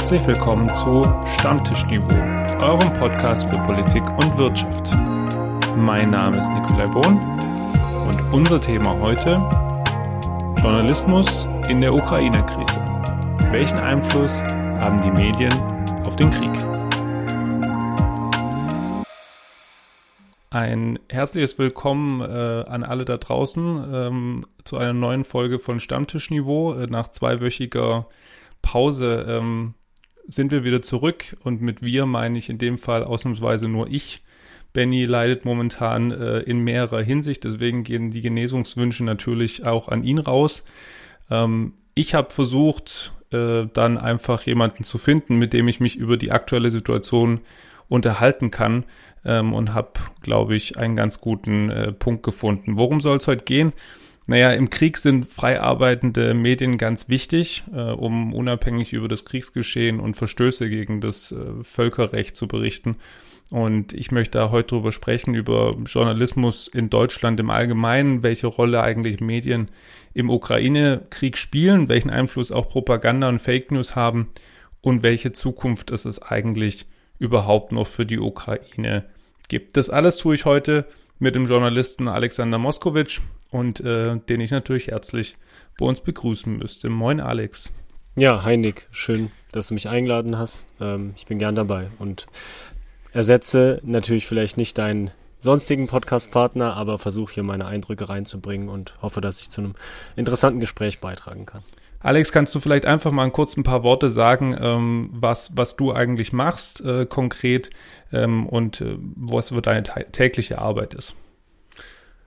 Herzlich willkommen zu Stammtischniveau, eurem Podcast für Politik und Wirtschaft. Mein Name ist Nikolai Bohn und unser Thema heute Journalismus in der Ukraine-Krise. Welchen Einfluss haben die Medien auf den Krieg? Ein herzliches Willkommen äh, an alle da draußen ähm, zu einer neuen Folge von Stammtischniveau. Äh, nach zweiwöchiger Pause ähm, sind wir wieder zurück und mit wir meine ich in dem Fall ausnahmsweise nur ich. Benny leidet momentan äh, in mehrerer Hinsicht, deswegen gehen die Genesungswünsche natürlich auch an ihn raus. Ähm, ich habe versucht, äh, dann einfach jemanden zu finden, mit dem ich mich über die aktuelle Situation unterhalten kann ähm, und habe, glaube ich, einen ganz guten äh, Punkt gefunden. Worum soll es heute gehen? Naja, im Krieg sind frei arbeitende Medien ganz wichtig, äh, um unabhängig über das Kriegsgeschehen und Verstöße gegen das äh, Völkerrecht zu berichten. Und ich möchte da heute drüber sprechen, über Journalismus in Deutschland im Allgemeinen, welche Rolle eigentlich Medien im Ukraine-Krieg spielen, welchen Einfluss auch Propaganda und Fake News haben und welche Zukunft es eigentlich überhaupt noch für die Ukraine gibt. Das alles tue ich heute mit dem Journalisten Alexander Moskowitsch und äh, den ich natürlich herzlich bei uns begrüßen müsste. Moin Alex. Ja, hi Nick, schön, dass du mich eingeladen hast. Ähm, ich bin gern dabei und ersetze natürlich vielleicht nicht deinen sonstigen Podcast-Partner, aber versuche hier meine Eindrücke reinzubringen und hoffe, dass ich zu einem interessanten Gespräch beitragen kann. Alex, kannst du vielleicht einfach mal kurz ein paar Worte sagen, ähm, was, was du eigentlich machst äh, konkret ähm, und äh, was für deine tägliche Arbeit ist?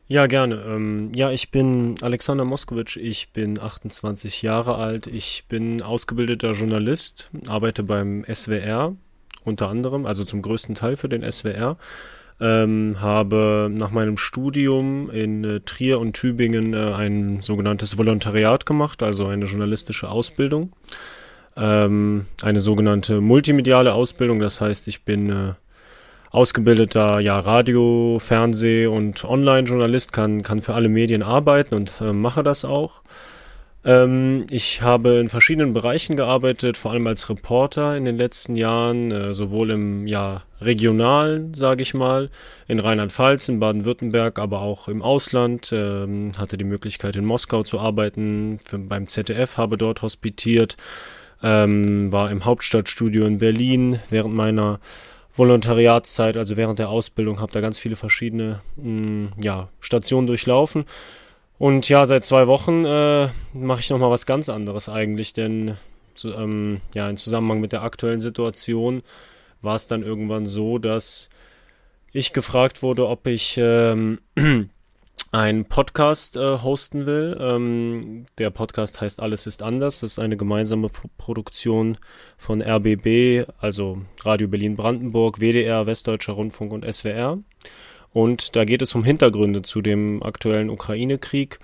Ja, gerne. Ähm, ja, ich bin Alexander Moskowitsch, ich bin 28 Jahre alt, ich bin ausgebildeter Journalist, arbeite beim SWR unter anderem, also zum größten Teil für den SWR. Ähm, habe nach meinem Studium in äh, Trier und Tübingen äh, ein sogenanntes Volontariat gemacht, also eine journalistische Ausbildung. Ähm, eine sogenannte multimediale Ausbildung, das heißt, ich bin äh, ausgebildeter ja, Radio, Fernseh und Online-Journalist, kann, kann für alle Medien arbeiten und äh, mache das auch. Ähm, ich habe in verschiedenen Bereichen gearbeitet, vor allem als Reporter in den letzten Jahren, äh, sowohl im ja, regionalen, sage ich mal, in Rheinland-Pfalz, in Baden-Württemberg, aber auch im Ausland. Ähm, hatte die Möglichkeit in Moskau zu arbeiten, für, beim ZDF habe dort hospitiert, ähm, war im Hauptstadtstudio in Berlin während meiner Volontariatszeit, also während der Ausbildung, habe da ganz viele verschiedene mh, mm, ja, Stationen durchlaufen. Und ja, seit zwei Wochen äh, mache ich nochmal was ganz anderes eigentlich, denn zu, ähm, ja, in Zusammenhang mit der aktuellen Situation war es dann irgendwann so, dass ich gefragt wurde, ob ich ähm, einen Podcast äh, hosten will. Ähm, der Podcast heißt Alles ist anders. Das ist eine gemeinsame Pro Produktion von RBB, also Radio Berlin Brandenburg, WDR, Westdeutscher Rundfunk und SWR. Und da geht es um Hintergründe zu dem aktuellen Ukraine-Krieg.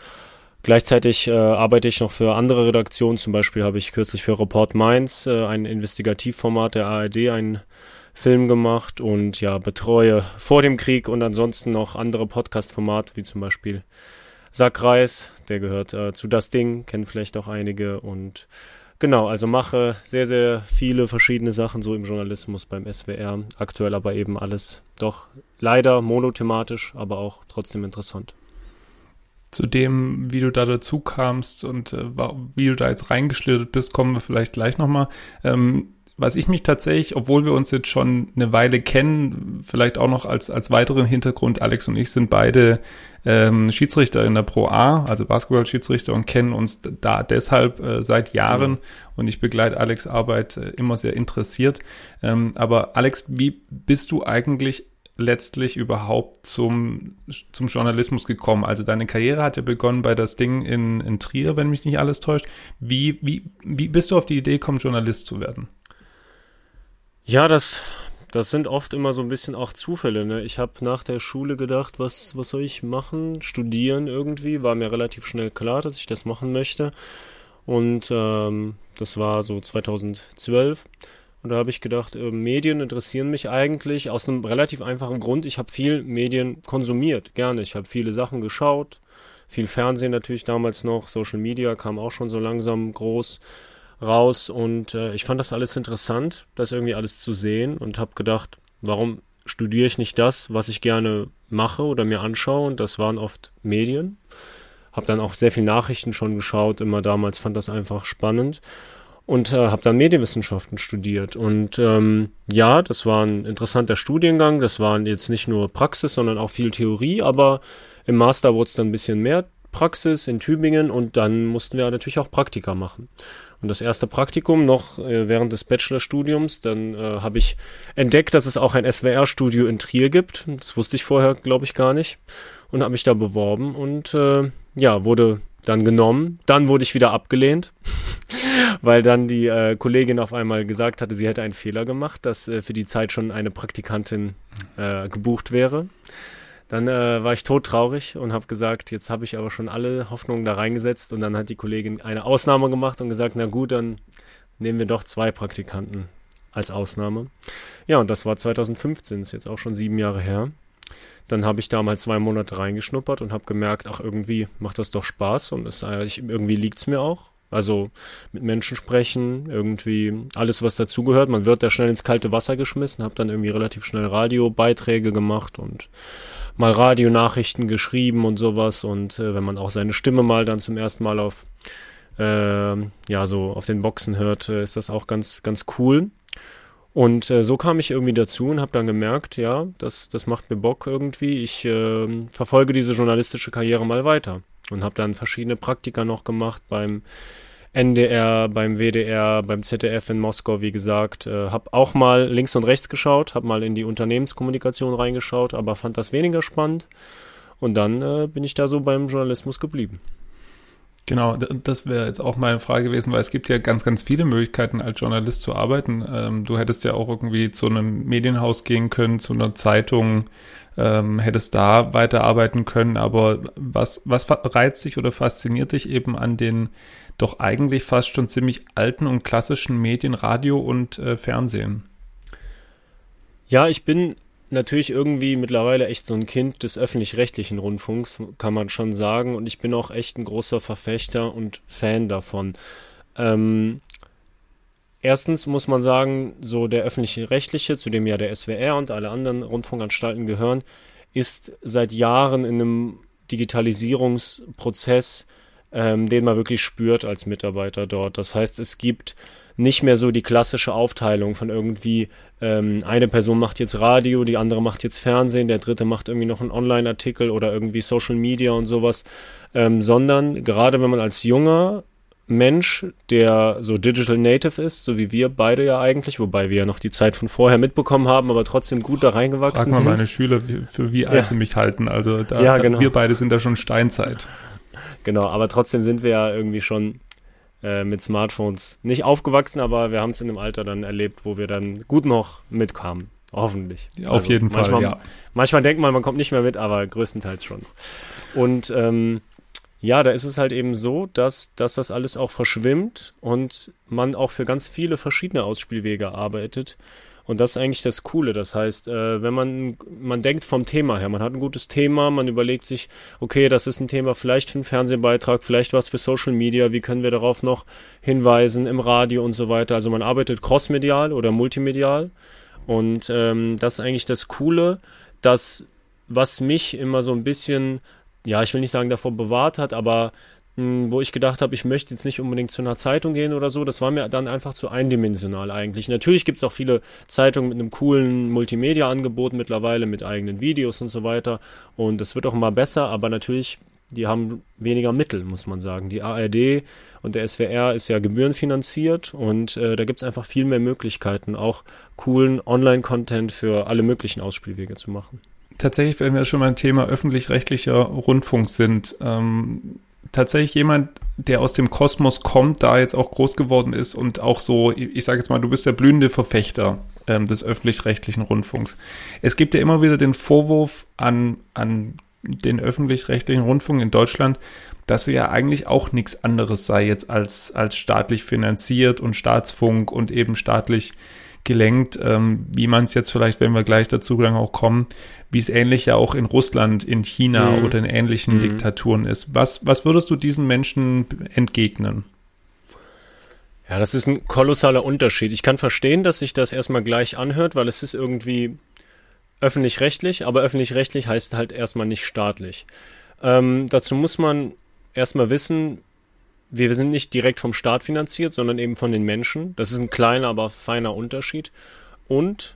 Gleichzeitig äh, arbeite ich noch für andere Redaktionen. Zum Beispiel habe ich kürzlich für Report Mainz, äh, ein Investigativformat der ARD, einen Film gemacht und ja, betreue vor dem Krieg und ansonsten noch andere Podcast-Formate, wie zum Beispiel Sackreis, der gehört äh, zu Das Ding, kennen vielleicht auch einige und genau, also mache sehr, sehr viele verschiedene Sachen so im Journalismus beim SWR, aktuell aber eben alles doch leider monothematisch, aber auch trotzdem interessant zu dem, wie du da dazu kamst und äh, wie du da jetzt reingeschlittert bist, kommen wir vielleicht gleich nochmal. Ähm, was ich mich tatsächlich, obwohl wir uns jetzt schon eine Weile kennen, vielleicht auch noch als, als weiteren Hintergrund, Alex und ich sind beide ähm, Schiedsrichter in der Pro A, also Basketball-Schiedsrichter und kennen uns da deshalb äh, seit Jahren mhm. und ich begleite Alex Arbeit äh, immer sehr interessiert. Ähm, aber Alex, wie bist du eigentlich letztlich überhaupt zum, zum Journalismus gekommen? Also deine Karriere hat ja begonnen bei das Ding in, in Trier, wenn mich nicht alles täuscht. Wie, wie, wie bist du auf die Idee gekommen, Journalist zu werden? Ja, das, das sind oft immer so ein bisschen auch Zufälle. Ne? Ich habe nach der Schule gedacht, was, was soll ich machen? Studieren irgendwie. War mir relativ schnell klar, dass ich das machen möchte. Und ähm, das war so 2012. Und da habe ich gedacht, äh, Medien interessieren mich eigentlich aus einem relativ einfachen Grund. Ich habe viel Medien konsumiert, gerne. Ich habe viele Sachen geschaut, viel Fernsehen natürlich damals noch, Social Media kam auch schon so langsam groß. Raus und äh, ich fand das alles interessant, das irgendwie alles zu sehen und habe gedacht, warum studiere ich nicht das, was ich gerne mache oder mir anschaue und das waren oft Medien. Habe dann auch sehr viel Nachrichten schon geschaut, immer damals fand das einfach spannend und äh, habe dann Medienwissenschaften studiert. Und ähm, ja, das war ein interessanter Studiengang. Das waren jetzt nicht nur Praxis, sondern auch viel Theorie, aber im Master wurde es dann ein bisschen mehr Praxis in Tübingen und dann mussten wir natürlich auch Praktika machen. Und das erste Praktikum noch äh, während des Bachelorstudiums, dann äh, habe ich entdeckt, dass es auch ein SWR-Studio in Trier gibt. Das wusste ich vorher, glaube ich, gar nicht. Und habe mich da beworben und äh, ja, wurde dann genommen. Dann wurde ich wieder abgelehnt, weil dann die äh, Kollegin auf einmal gesagt hatte, sie hätte einen Fehler gemacht, dass äh, für die Zeit schon eine Praktikantin äh, gebucht wäre. Dann äh, war ich todtraurig und habe gesagt, jetzt habe ich aber schon alle Hoffnungen da reingesetzt und dann hat die Kollegin eine Ausnahme gemacht und gesagt, na gut, dann nehmen wir doch zwei Praktikanten als Ausnahme. Ja, und das war 2015, ist jetzt auch schon sieben Jahre her. Dann habe ich da mal zwei Monate reingeschnuppert und habe gemerkt, ach, irgendwie macht das doch Spaß und es, irgendwie liegt es mir auch. Also mit Menschen sprechen, irgendwie alles, was dazugehört. Man wird da schnell ins kalte Wasser geschmissen, habe dann irgendwie relativ schnell Radiobeiträge gemacht und mal Radionachrichten geschrieben und sowas. Und äh, wenn man auch seine Stimme mal dann zum ersten Mal auf, äh, ja, so auf den Boxen hört, äh, ist das auch ganz, ganz cool. Und äh, so kam ich irgendwie dazu und habe dann gemerkt, ja, das, das macht mir Bock irgendwie. Ich äh, verfolge diese journalistische Karriere mal weiter und habe dann verschiedene Praktika noch gemacht beim NDR, beim WDR, beim ZDF in Moskau, wie gesagt. Äh, habe auch mal links und rechts geschaut, habe mal in die Unternehmenskommunikation reingeschaut, aber fand das weniger spannend. Und dann äh, bin ich da so beim Journalismus geblieben. Genau, das wäre jetzt auch meine Frage gewesen, weil es gibt ja ganz, ganz viele Möglichkeiten, als Journalist zu arbeiten. Ähm, du hättest ja auch irgendwie zu einem Medienhaus gehen können, zu einer Zeitung, ähm, hättest da weiterarbeiten können. Aber was, was reizt dich oder fasziniert dich eben an den doch eigentlich fast schon ziemlich alten und klassischen Medien, Radio und äh, Fernsehen? Ja, ich bin natürlich irgendwie mittlerweile echt so ein Kind des öffentlich-rechtlichen Rundfunks, kann man schon sagen. Und ich bin auch echt ein großer Verfechter und Fan davon. Ähm, erstens muss man sagen, so der öffentlich-rechtliche, zu dem ja der SWR und alle anderen Rundfunkanstalten gehören, ist seit Jahren in einem Digitalisierungsprozess, ähm, den man wirklich spürt als Mitarbeiter dort. Das heißt, es gibt nicht mehr so die klassische Aufteilung von irgendwie, ähm, eine Person macht jetzt Radio, die andere macht jetzt Fernsehen, der dritte macht irgendwie noch einen Online-Artikel oder irgendwie Social Media und sowas, ähm, sondern gerade wenn man als junger Mensch, der so Digital Native ist, so wie wir beide ja eigentlich, wobei wir ja noch die Zeit von vorher mitbekommen haben, aber trotzdem gut da reingewachsen Frag mal sind. meine Schüler, für wie alt ja. sie mich halten. Also da, ja, genau. wir beide sind da schon Steinzeit. Genau, aber trotzdem sind wir ja irgendwie schon äh, mit Smartphones nicht aufgewachsen, aber wir haben es in einem Alter dann erlebt, wo wir dann gut noch mitkamen. Hoffentlich. Ja, auf also jeden manchmal, Fall, ja. Manchmal denkt man, man kommt nicht mehr mit, aber größtenteils schon. Und ähm, ja, da ist es halt eben so, dass, dass das alles auch verschwimmt und man auch für ganz viele verschiedene Ausspielwege arbeitet und das ist eigentlich das Coole. Das heißt, äh, wenn man, man denkt vom Thema her, man hat ein gutes Thema, man überlegt sich, okay, das ist ein Thema vielleicht für einen Fernsehbeitrag, vielleicht was für Social Media, wie können wir darauf noch hinweisen im Radio und so weiter. Also man arbeitet crossmedial oder multimedial. Und ähm, das ist eigentlich das Coole, dass was mich immer so ein bisschen, ja, ich will nicht sagen davor bewahrt hat, aber wo ich gedacht habe, ich möchte jetzt nicht unbedingt zu einer Zeitung gehen oder so. Das war mir dann einfach zu eindimensional eigentlich. Natürlich gibt es auch viele Zeitungen mit einem coolen Multimedia-Angebot mittlerweile, mit eigenen Videos und so weiter. Und das wird auch immer besser, aber natürlich, die haben weniger Mittel, muss man sagen. Die ARD und der SWR ist ja gebührenfinanziert und äh, da gibt es einfach viel mehr Möglichkeiten, auch coolen Online-Content für alle möglichen Ausspielwege zu machen tatsächlich, wenn wir schon beim Thema öffentlich-rechtlicher Rundfunk sind, ähm, tatsächlich jemand, der aus dem Kosmos kommt, da jetzt auch groß geworden ist und auch so, ich sage jetzt mal, du bist der blühende Verfechter ähm, des öffentlich-rechtlichen Rundfunks. Es gibt ja immer wieder den Vorwurf an, an den öffentlich-rechtlichen Rundfunk in Deutschland, dass er ja eigentlich auch nichts anderes sei jetzt als, als staatlich finanziert und Staatsfunk und eben staatlich gelenkt, ähm, wie man es jetzt vielleicht, wenn wir gleich dazu dann auch kommen, wie es ähnlich ja auch in Russland, in China mhm. oder in ähnlichen mhm. Diktaturen ist. Was, was würdest du diesen Menschen entgegnen? Ja, das ist ein kolossaler Unterschied. Ich kann verstehen, dass sich das erstmal gleich anhört, weil es ist irgendwie öffentlich-rechtlich, aber öffentlich-rechtlich heißt halt erstmal nicht staatlich. Ähm, dazu muss man erstmal wissen, wir sind nicht direkt vom Staat finanziert, sondern eben von den Menschen. Das ist ein kleiner, aber feiner Unterschied. Und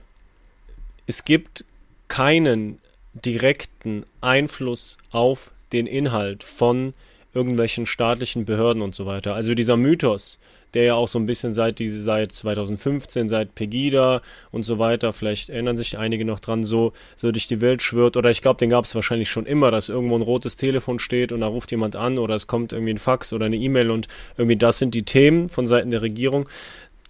es gibt keinen direkten Einfluss auf den Inhalt von irgendwelchen staatlichen Behörden und so weiter. Also dieser Mythos, der ja auch so ein bisschen seit diese seit 2015, seit Pegida und so weiter, vielleicht erinnern sich einige noch dran, so, so durch die Welt schwirrt. Oder ich glaube, den gab es wahrscheinlich schon immer, dass irgendwo ein rotes Telefon steht und da ruft jemand an oder es kommt irgendwie ein Fax oder eine E-Mail und irgendwie das sind die Themen von Seiten der Regierung.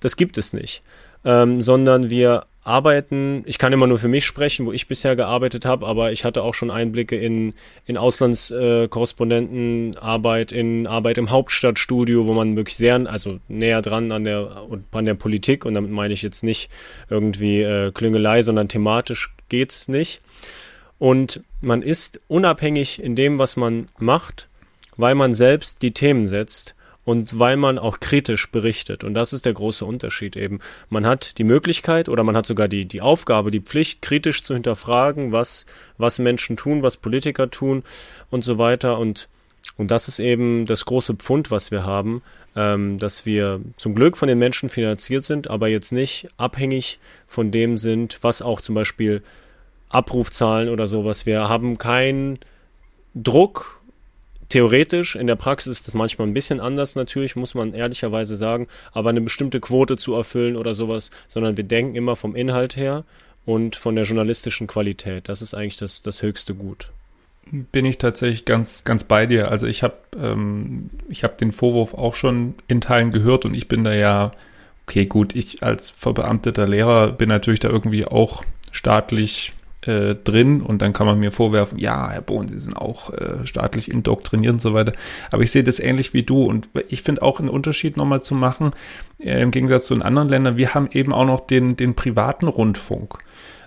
Das gibt es nicht. Ähm, sondern wir arbeiten, ich kann immer nur für mich sprechen, wo ich bisher gearbeitet habe, aber ich hatte auch schon Einblicke in, in Auslandskorrespondentenarbeit, in Arbeit im Hauptstadtstudio, wo man wirklich sehr, also näher dran an der, an der Politik, und damit meine ich jetzt nicht irgendwie äh, Klüngelei, sondern thematisch geht's nicht. Und man ist unabhängig in dem, was man macht, weil man selbst die Themen setzt und weil man auch kritisch berichtet. Und das ist der große Unterschied eben. Man hat die Möglichkeit oder man hat sogar die, die Aufgabe, die Pflicht, kritisch zu hinterfragen, was, was Menschen tun, was Politiker tun und so weiter. Und, und das ist eben das große Pfund, was wir haben, ähm, dass wir zum Glück von den Menschen finanziert sind, aber jetzt nicht abhängig von dem sind, was auch zum Beispiel Abrufzahlen oder sowas. Wir haben keinen Druck theoretisch, in der Praxis ist das manchmal ein bisschen anders natürlich, muss man ehrlicherweise sagen, aber eine bestimmte Quote zu erfüllen oder sowas, sondern wir denken immer vom Inhalt her und von der journalistischen Qualität. Das ist eigentlich das, das höchste Gut. Bin ich tatsächlich ganz, ganz bei dir. Also ich habe ähm, ich hab den Vorwurf auch schon in Teilen gehört und ich bin da ja, okay, gut, ich als verbeamteter Lehrer bin natürlich da irgendwie auch staatlich äh, drin und dann kann man mir vorwerfen, ja, Herr Bohn, Sie sind auch äh, staatlich indoktriniert und so weiter. Aber ich sehe das ähnlich wie du und ich finde auch einen Unterschied nochmal zu machen, äh, im Gegensatz zu den anderen Ländern, wir haben eben auch noch den, den privaten Rundfunk.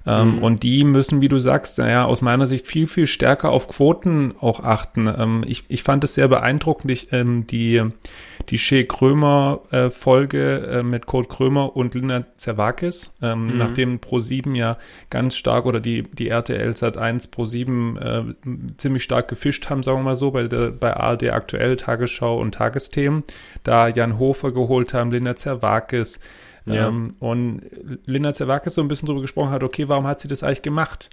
Ähm, mhm. Und die müssen, wie du sagst, naja, aus meiner Sicht viel, viel stärker auf Quoten auch achten. Ähm, ich, ich fand es sehr beeindruckend, ich, ähm, die, die Shea Krömer äh, Folge äh, mit Kurt Krömer und Lina Zerwakis, ähm, mhm. nachdem Pro7 ja ganz stark oder die, die RTL Sat 1 Pro7 äh, ziemlich stark gefischt haben, sagen wir mal so, bei, der, bei ARD aktuell Tagesschau und Tagesthemen, da Jan Hofer geholt haben, Lina Zerwakis, ja. Ähm, und Linda Zerwakis so ein bisschen drüber gesprochen hat, okay, warum hat sie das eigentlich gemacht?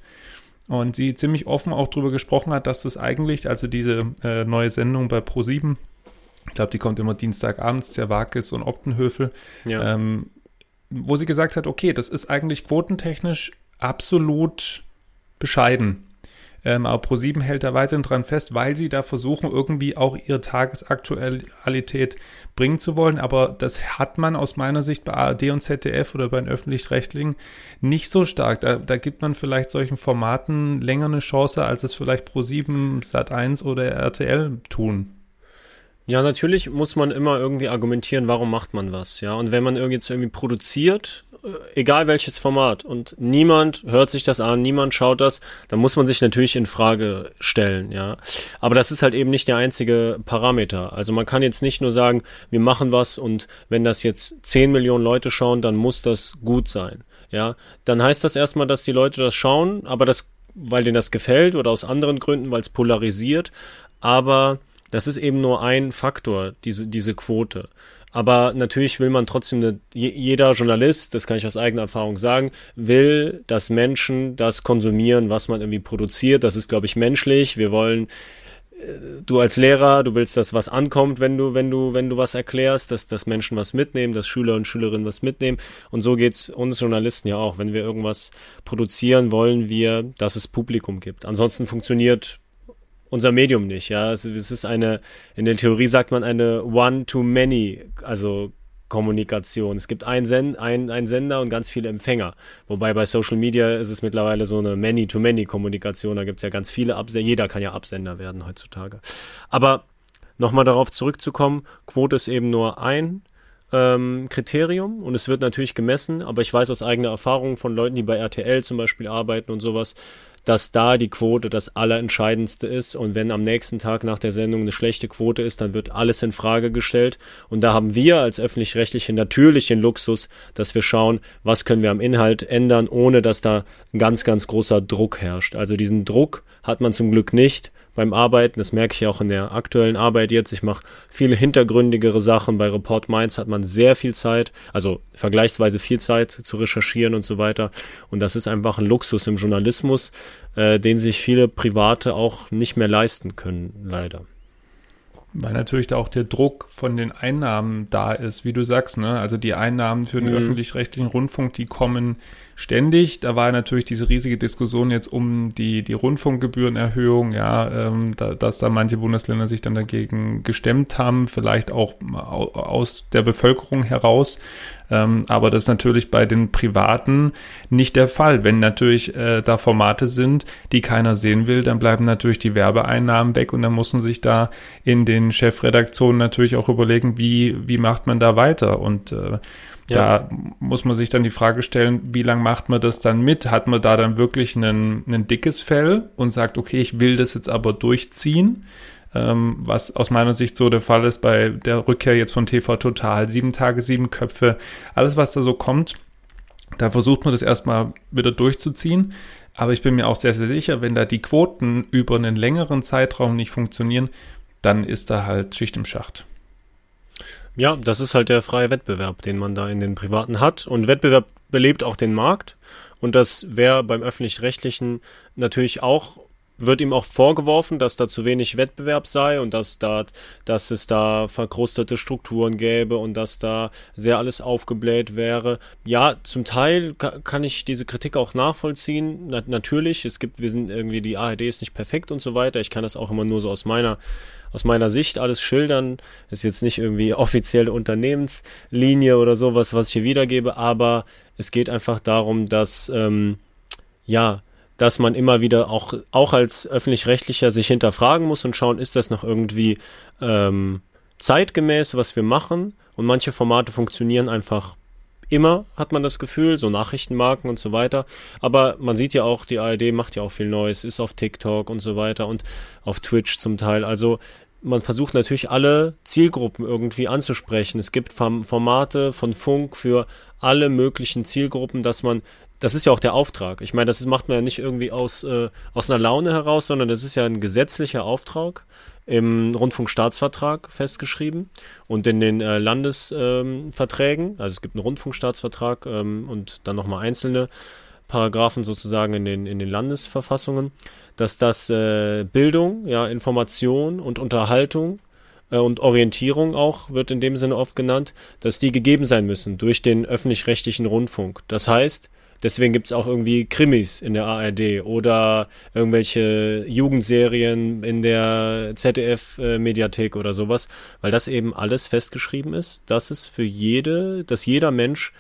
Und sie ziemlich offen auch drüber gesprochen hat, dass das eigentlich, also diese äh, neue Sendung bei Pro7, ich glaube, die kommt immer Dienstagabends, Zerwakis und Optenhöfel, ja. ähm, wo sie gesagt hat, okay, das ist eigentlich quotentechnisch absolut bescheiden. Ähm, aber Pro7 hält da weiterhin dran fest, weil sie da versuchen, irgendwie auch ihre Tagesaktualität bringen zu wollen. Aber das hat man aus meiner Sicht bei ARD und ZDF oder bei den Öffentlich-Rechtlichen nicht so stark. Da, da gibt man vielleicht solchen Formaten länger eine Chance, als es vielleicht Pro7, Sat1 oder RTL tun. Ja, natürlich muss man immer irgendwie argumentieren, warum macht man was, ja. Und wenn man jetzt irgendwie produziert egal welches Format und niemand hört sich das an, niemand schaut das, dann muss man sich natürlich in Frage stellen, ja. Aber das ist halt eben nicht der einzige Parameter. Also man kann jetzt nicht nur sagen, wir machen was und wenn das jetzt 10 Millionen Leute schauen, dann muss das gut sein, ja. Dann heißt das erstmal, dass die Leute das schauen, aber das, weil denen das gefällt oder aus anderen Gründen, weil es polarisiert, aber das ist eben nur ein Faktor, diese, diese Quote. Aber natürlich will man trotzdem, jeder Journalist, das kann ich aus eigener Erfahrung sagen, will, dass Menschen das konsumieren, was man irgendwie produziert. Das ist, glaube ich, menschlich. Wir wollen, äh, du als Lehrer, du willst, dass was ankommt, wenn du, wenn du, wenn du was erklärst, dass, dass Menschen was mitnehmen, dass Schüler und Schülerinnen was mitnehmen. Und so geht's uns Journalisten ja auch. Wenn wir irgendwas produzieren, wollen wir, dass es Publikum gibt. Ansonsten funktioniert unser Medium nicht. Ja, es, es ist eine, in der Theorie sagt man eine One-to-Many, also Kommunikation. Es gibt einen, Send, ein, einen Sender und ganz viele Empfänger. Wobei bei Social Media ist es mittlerweile so eine Many-to-Many-Kommunikation. Da gibt es ja ganz viele Absender. Jeder kann ja Absender werden heutzutage. Aber nochmal darauf zurückzukommen, Quote ist eben nur ein ähm, Kriterium und es wird natürlich gemessen, aber ich weiß aus eigener Erfahrung von Leuten, die bei RTL zum Beispiel arbeiten und sowas, dass da die Quote das Allerentscheidendste ist. Und wenn am nächsten Tag nach der Sendung eine schlechte Quote ist, dann wird alles in Frage gestellt. Und da haben wir als öffentlich-rechtliche natürlich den Luxus, dass wir schauen, was können wir am Inhalt ändern, ohne dass da ein ganz, ganz großer Druck herrscht. Also diesen Druck hat man zum Glück nicht beim Arbeiten. Das merke ich auch in der aktuellen Arbeit jetzt. Ich mache viele hintergründigere Sachen. Bei Report Minds hat man sehr viel Zeit, also vergleichsweise viel Zeit zu recherchieren und so weiter. Und das ist einfach ein Luxus im Journalismus, äh, den sich viele Private auch nicht mehr leisten können, leider. Weil natürlich da auch der Druck von den Einnahmen da ist, wie du sagst, ne? Also die Einnahmen für den mhm. öffentlich-rechtlichen Rundfunk, die kommen ständig. Da war natürlich diese riesige Diskussion jetzt um die, die Rundfunkgebührenerhöhung, ja, ähm, da, dass da manche Bundesländer sich dann dagegen gestemmt haben, vielleicht auch aus der Bevölkerung heraus. Ähm, aber das ist natürlich bei den Privaten nicht der Fall. Wenn natürlich äh, da Formate sind, die keiner sehen will, dann bleiben natürlich die Werbeeinnahmen weg und dann muss man sich da in den Chefredaktionen natürlich auch überlegen, wie, wie macht man da weiter und äh, ja. Da muss man sich dann die Frage stellen, wie lange macht man das dann mit? Hat man da dann wirklich ein dickes Fell und sagt, okay, ich will das jetzt aber durchziehen? Ähm, was aus meiner Sicht so der Fall ist bei der Rückkehr jetzt von TV Total. Sieben Tage, sieben Köpfe, alles, was da so kommt, da versucht man das erstmal wieder durchzuziehen. Aber ich bin mir auch sehr, sehr sicher, wenn da die Quoten über einen längeren Zeitraum nicht funktionieren, dann ist da halt Schicht im Schacht. Ja, das ist halt der freie Wettbewerb, den man da in den privaten hat. Und Wettbewerb belebt auch den Markt. Und das wäre beim öffentlich-rechtlichen natürlich auch, wird ihm auch vorgeworfen, dass da zu wenig Wettbewerb sei und dass da, dass es da verkrustete Strukturen gäbe und dass da sehr alles aufgebläht wäre. Ja, zum Teil kann ich diese Kritik auch nachvollziehen. Na, natürlich, es gibt, wir sind irgendwie, die ARD ist nicht perfekt und so weiter. Ich kann das auch immer nur so aus meiner aus meiner Sicht alles schildern. ist jetzt nicht irgendwie offizielle Unternehmenslinie oder sowas, was ich hier wiedergebe, aber es geht einfach darum, dass, ähm, ja, dass man immer wieder auch, auch als öffentlich-rechtlicher sich hinterfragen muss und schauen, ist das noch irgendwie ähm, zeitgemäß, was wir machen? Und manche Formate funktionieren einfach immer, hat man das Gefühl, so Nachrichtenmarken und so weiter. Aber man sieht ja auch, die ARD macht ja auch viel Neues, ist auf TikTok und so weiter und auf Twitch zum Teil. Also man versucht natürlich alle Zielgruppen irgendwie anzusprechen. Es gibt Formate von Funk für alle möglichen Zielgruppen, dass man, das ist ja auch der Auftrag. Ich meine, das macht man ja nicht irgendwie aus, äh, aus einer Laune heraus, sondern das ist ja ein gesetzlicher Auftrag im Rundfunkstaatsvertrag festgeschrieben und in den äh, Landesverträgen. Ähm, also es gibt einen Rundfunkstaatsvertrag ähm, und dann nochmal einzelne Paragraphen sozusagen in den, in den Landesverfassungen dass das äh, Bildung, ja, Information und Unterhaltung äh, und Orientierung auch wird in dem Sinne oft genannt, dass die gegeben sein müssen durch den öffentlich-rechtlichen Rundfunk. Das heißt, deswegen gibt es auch irgendwie Krimis in der ARD oder irgendwelche Jugendserien in der ZDF-Mediathek äh, oder sowas, weil das eben alles festgeschrieben ist, dass es für jede, dass jeder Mensch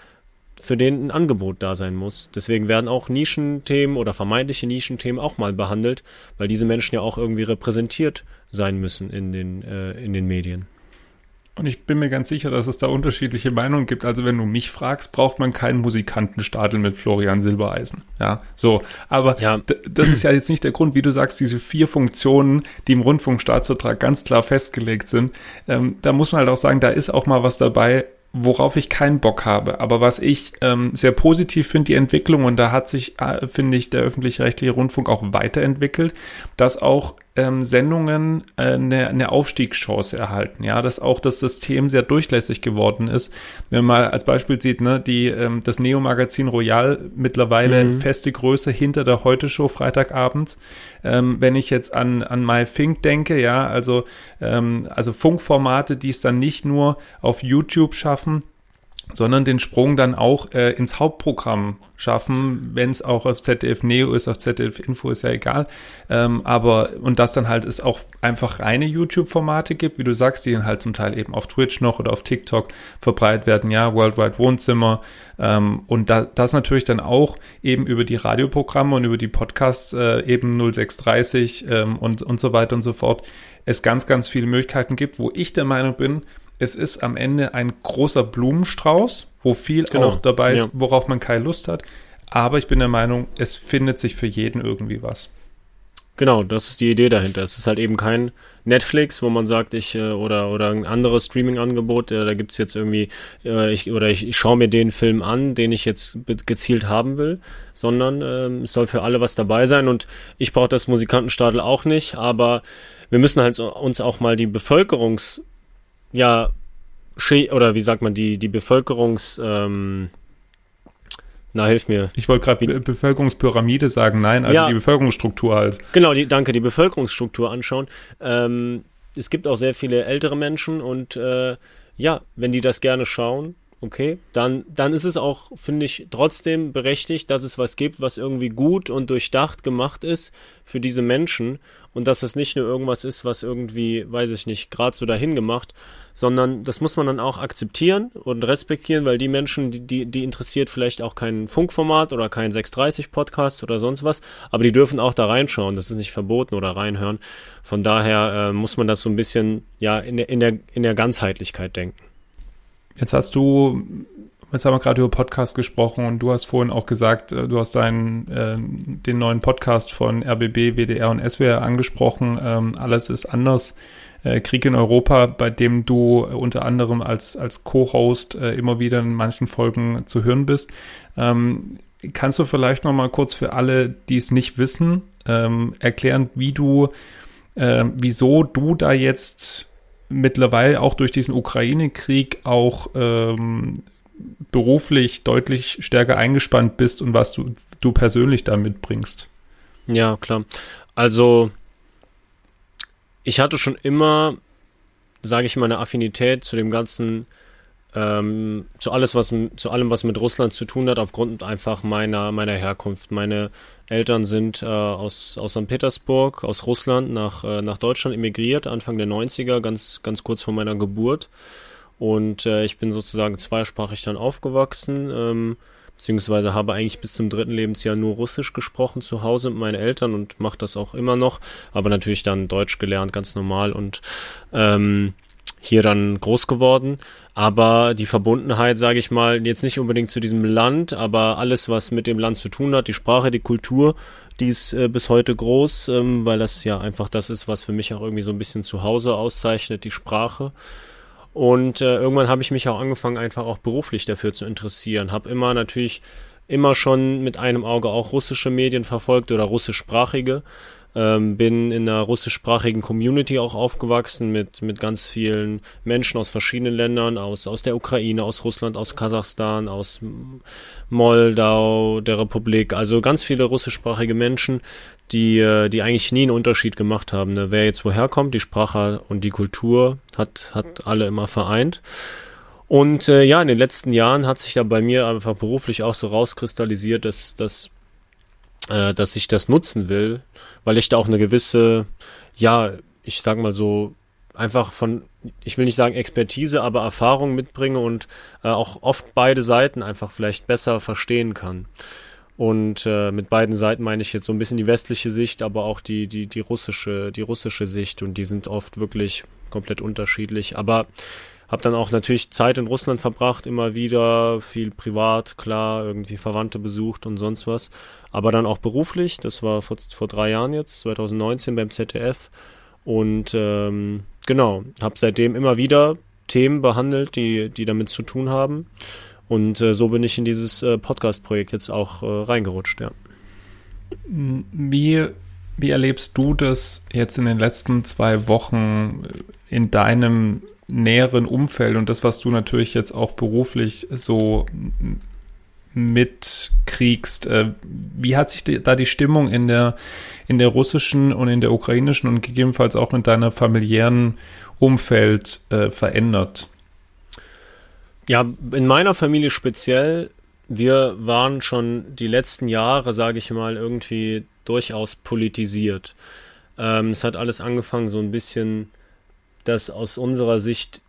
für den ein Angebot da sein muss. Deswegen werden auch Nischenthemen oder vermeintliche Nischenthemen auch mal behandelt, weil diese Menschen ja auch irgendwie repräsentiert sein müssen in den, äh, in den Medien. Und ich bin mir ganz sicher, dass es da unterschiedliche Meinungen gibt. Also wenn du mich fragst, braucht man keinen Musikantenstadel mit Florian Silbereisen. Ja, so. Aber ja. das ist ja jetzt nicht der Grund, wie du sagst, diese vier Funktionen, die im Rundfunkstaatsvertrag ganz klar festgelegt sind. Ähm, da muss man halt auch sagen, da ist auch mal was dabei, worauf ich keinen Bock habe. Aber was ich ähm, sehr positiv finde, die Entwicklung, und da hat sich, äh, finde ich, der öffentlich-rechtliche Rundfunk auch weiterentwickelt, dass auch ähm, Sendungen äh, eine, eine Aufstiegschance erhalten. Ja, dass auch das System sehr durchlässig geworden ist. Wenn man mal als Beispiel sieht, ne, die, ähm, das Neo-Magazin Royal mittlerweile mhm. feste Größe hinter der Heute-Show Freitagabends. Ähm, wenn ich jetzt an, an MyFink denke, ja, also, ähm, also Funkformate, die es dann nicht nur auf YouTube schaffen, sondern den Sprung dann auch äh, ins Hauptprogramm schaffen, wenn es auch auf ZDF Neo ist, auf ZDF Info ist ja egal. Ähm, aber und das dann halt es auch einfach reine YouTube-Formate gibt, wie du sagst, die dann halt zum Teil eben auf Twitch noch oder auf TikTok verbreitet werden, ja, Worldwide Wohnzimmer. Ähm, und da, das natürlich dann auch eben über die Radioprogramme und über die Podcasts äh, eben 0630 ähm, und, und so weiter und so fort es ganz, ganz viele Möglichkeiten gibt, wo ich der Meinung bin, es ist am Ende ein großer Blumenstrauß, wo viel genau. auch dabei ist, ja. worauf man keine Lust hat. aber ich bin der Meinung, es findet sich für jeden irgendwie was. Genau, das ist die Idee dahinter. Es ist halt eben kein Netflix, wo man sagt, ich äh, oder oder ein anderes Streaming-Angebot, äh, da gibt's jetzt irgendwie, äh, ich oder ich, ich schaue mir den Film an, den ich jetzt gezielt haben will, sondern ähm, es soll für alle was dabei sein und ich brauche das Musikantenstadel auch nicht, aber wir müssen halt uns auch mal die Bevölkerungs, ja, oder wie sagt man, die, die Bevölkerungs, ähm, na, hilf mir. Ich wollte gerade Be Bevölkerungspyramide sagen, nein, also ja, die Bevölkerungsstruktur halt. Genau, die, danke, die Bevölkerungsstruktur anschauen. Ähm, es gibt auch sehr viele ältere Menschen und äh, ja, wenn die das gerne schauen, okay, dann, dann ist es auch, finde ich, trotzdem berechtigt, dass es was gibt, was irgendwie gut und durchdacht gemacht ist für diese Menschen und dass das nicht nur irgendwas ist, was irgendwie, weiß ich nicht, gerade so dahin gemacht, sondern das muss man dann auch akzeptieren und respektieren, weil die Menschen, die, die, die interessiert vielleicht auch kein Funkformat oder kein 630 Podcast oder sonst was, aber die dürfen auch da reinschauen, das ist nicht verboten oder reinhören. Von daher äh, muss man das so ein bisschen ja in der, in der, in der Ganzheitlichkeit denken. Jetzt hast du Jetzt haben wir gerade über Podcast gesprochen und du hast vorhin auch gesagt, äh, du hast deinen, äh, den neuen Podcast von RBB, WDR und SWR angesprochen. Ähm, alles ist anders. Äh, Krieg in Europa, bei dem du unter anderem als, als Co-Host äh, immer wieder in manchen Folgen zu hören bist. Ähm, kannst du vielleicht noch mal kurz für alle, die es nicht wissen, ähm, erklären, wie du, äh, wieso du da jetzt mittlerweile auch durch diesen Ukraine-Krieg auch ähm, beruflich deutlich stärker eingespannt bist und was du, du persönlich da mitbringst? Ja, klar. Also ich hatte schon immer, sage ich mal, eine Affinität zu dem ganzen, ähm, zu alles, was zu allem, was mit Russland zu tun hat, aufgrund einfach meiner meiner Herkunft. Meine Eltern sind äh, aus aus St. Petersburg, aus Russland nach äh, nach Deutschland emigriert Anfang der 90er, ganz ganz kurz vor meiner Geburt. Und äh, ich bin sozusagen zweisprachig dann aufgewachsen. Ähm, beziehungsweise habe eigentlich bis zum dritten Lebensjahr nur Russisch gesprochen zu Hause mit meinen Eltern und mache das auch immer noch, aber natürlich dann Deutsch gelernt, ganz normal und ähm, hier dann groß geworden. Aber die Verbundenheit, sage ich mal, jetzt nicht unbedingt zu diesem Land, aber alles, was mit dem Land zu tun hat, die Sprache, die Kultur, die ist äh, bis heute groß, ähm, weil das ja einfach das ist, was für mich auch irgendwie so ein bisschen zu Hause auszeichnet, die Sprache. Und äh, irgendwann habe ich mich auch angefangen, einfach auch beruflich dafür zu interessieren. Habe immer natürlich immer schon mit einem Auge auch russische Medien verfolgt oder russischsprachige. Ähm, bin in einer russischsprachigen Community auch aufgewachsen mit, mit ganz vielen Menschen aus verschiedenen Ländern, aus, aus der Ukraine, aus Russland, aus Kasachstan, aus Moldau, der Republik, also ganz viele russischsprachige Menschen, die, äh, die eigentlich nie einen Unterschied gemacht haben. Ne? Wer jetzt woher kommt, die Sprache und die Kultur hat, hat alle immer vereint. Und äh, ja, in den letzten Jahren hat sich da bei mir einfach beruflich auch so rauskristallisiert, dass, dass, äh, dass ich das nutzen will, weil ich da auch eine gewisse, ja, ich sag mal so, einfach von, ich will nicht sagen Expertise, aber Erfahrung mitbringe und äh, auch oft beide Seiten einfach vielleicht besser verstehen kann. Und äh, mit beiden Seiten meine ich jetzt so ein bisschen die westliche Sicht, aber auch die, die, die russische, die russische Sicht. Und die sind oft wirklich komplett unterschiedlich. Aber habe dann auch natürlich Zeit in Russland verbracht, immer wieder, viel privat, klar, irgendwie Verwandte besucht und sonst was. Aber dann auch beruflich, das war vor, vor drei Jahren jetzt, 2019 beim ZDF. Und ähm, genau, habe seitdem immer wieder Themen behandelt, die, die damit zu tun haben. Und äh, so bin ich in dieses äh, Podcast-Projekt jetzt auch äh, reingerutscht, ja. Wie, wie erlebst du das jetzt in den letzten zwei Wochen in deinem näheren Umfeld und das, was du natürlich jetzt auch beruflich so mitkriegst? Äh, wie hat sich da die Stimmung in der, in der russischen und in der ukrainischen und gegebenenfalls auch in deiner familiären Umfeld äh, verändert? Ja, in meiner Familie speziell, wir waren schon die letzten Jahre, sage ich mal, irgendwie durchaus politisiert. Ähm, es hat alles angefangen so ein bisschen, dass aus unserer Sicht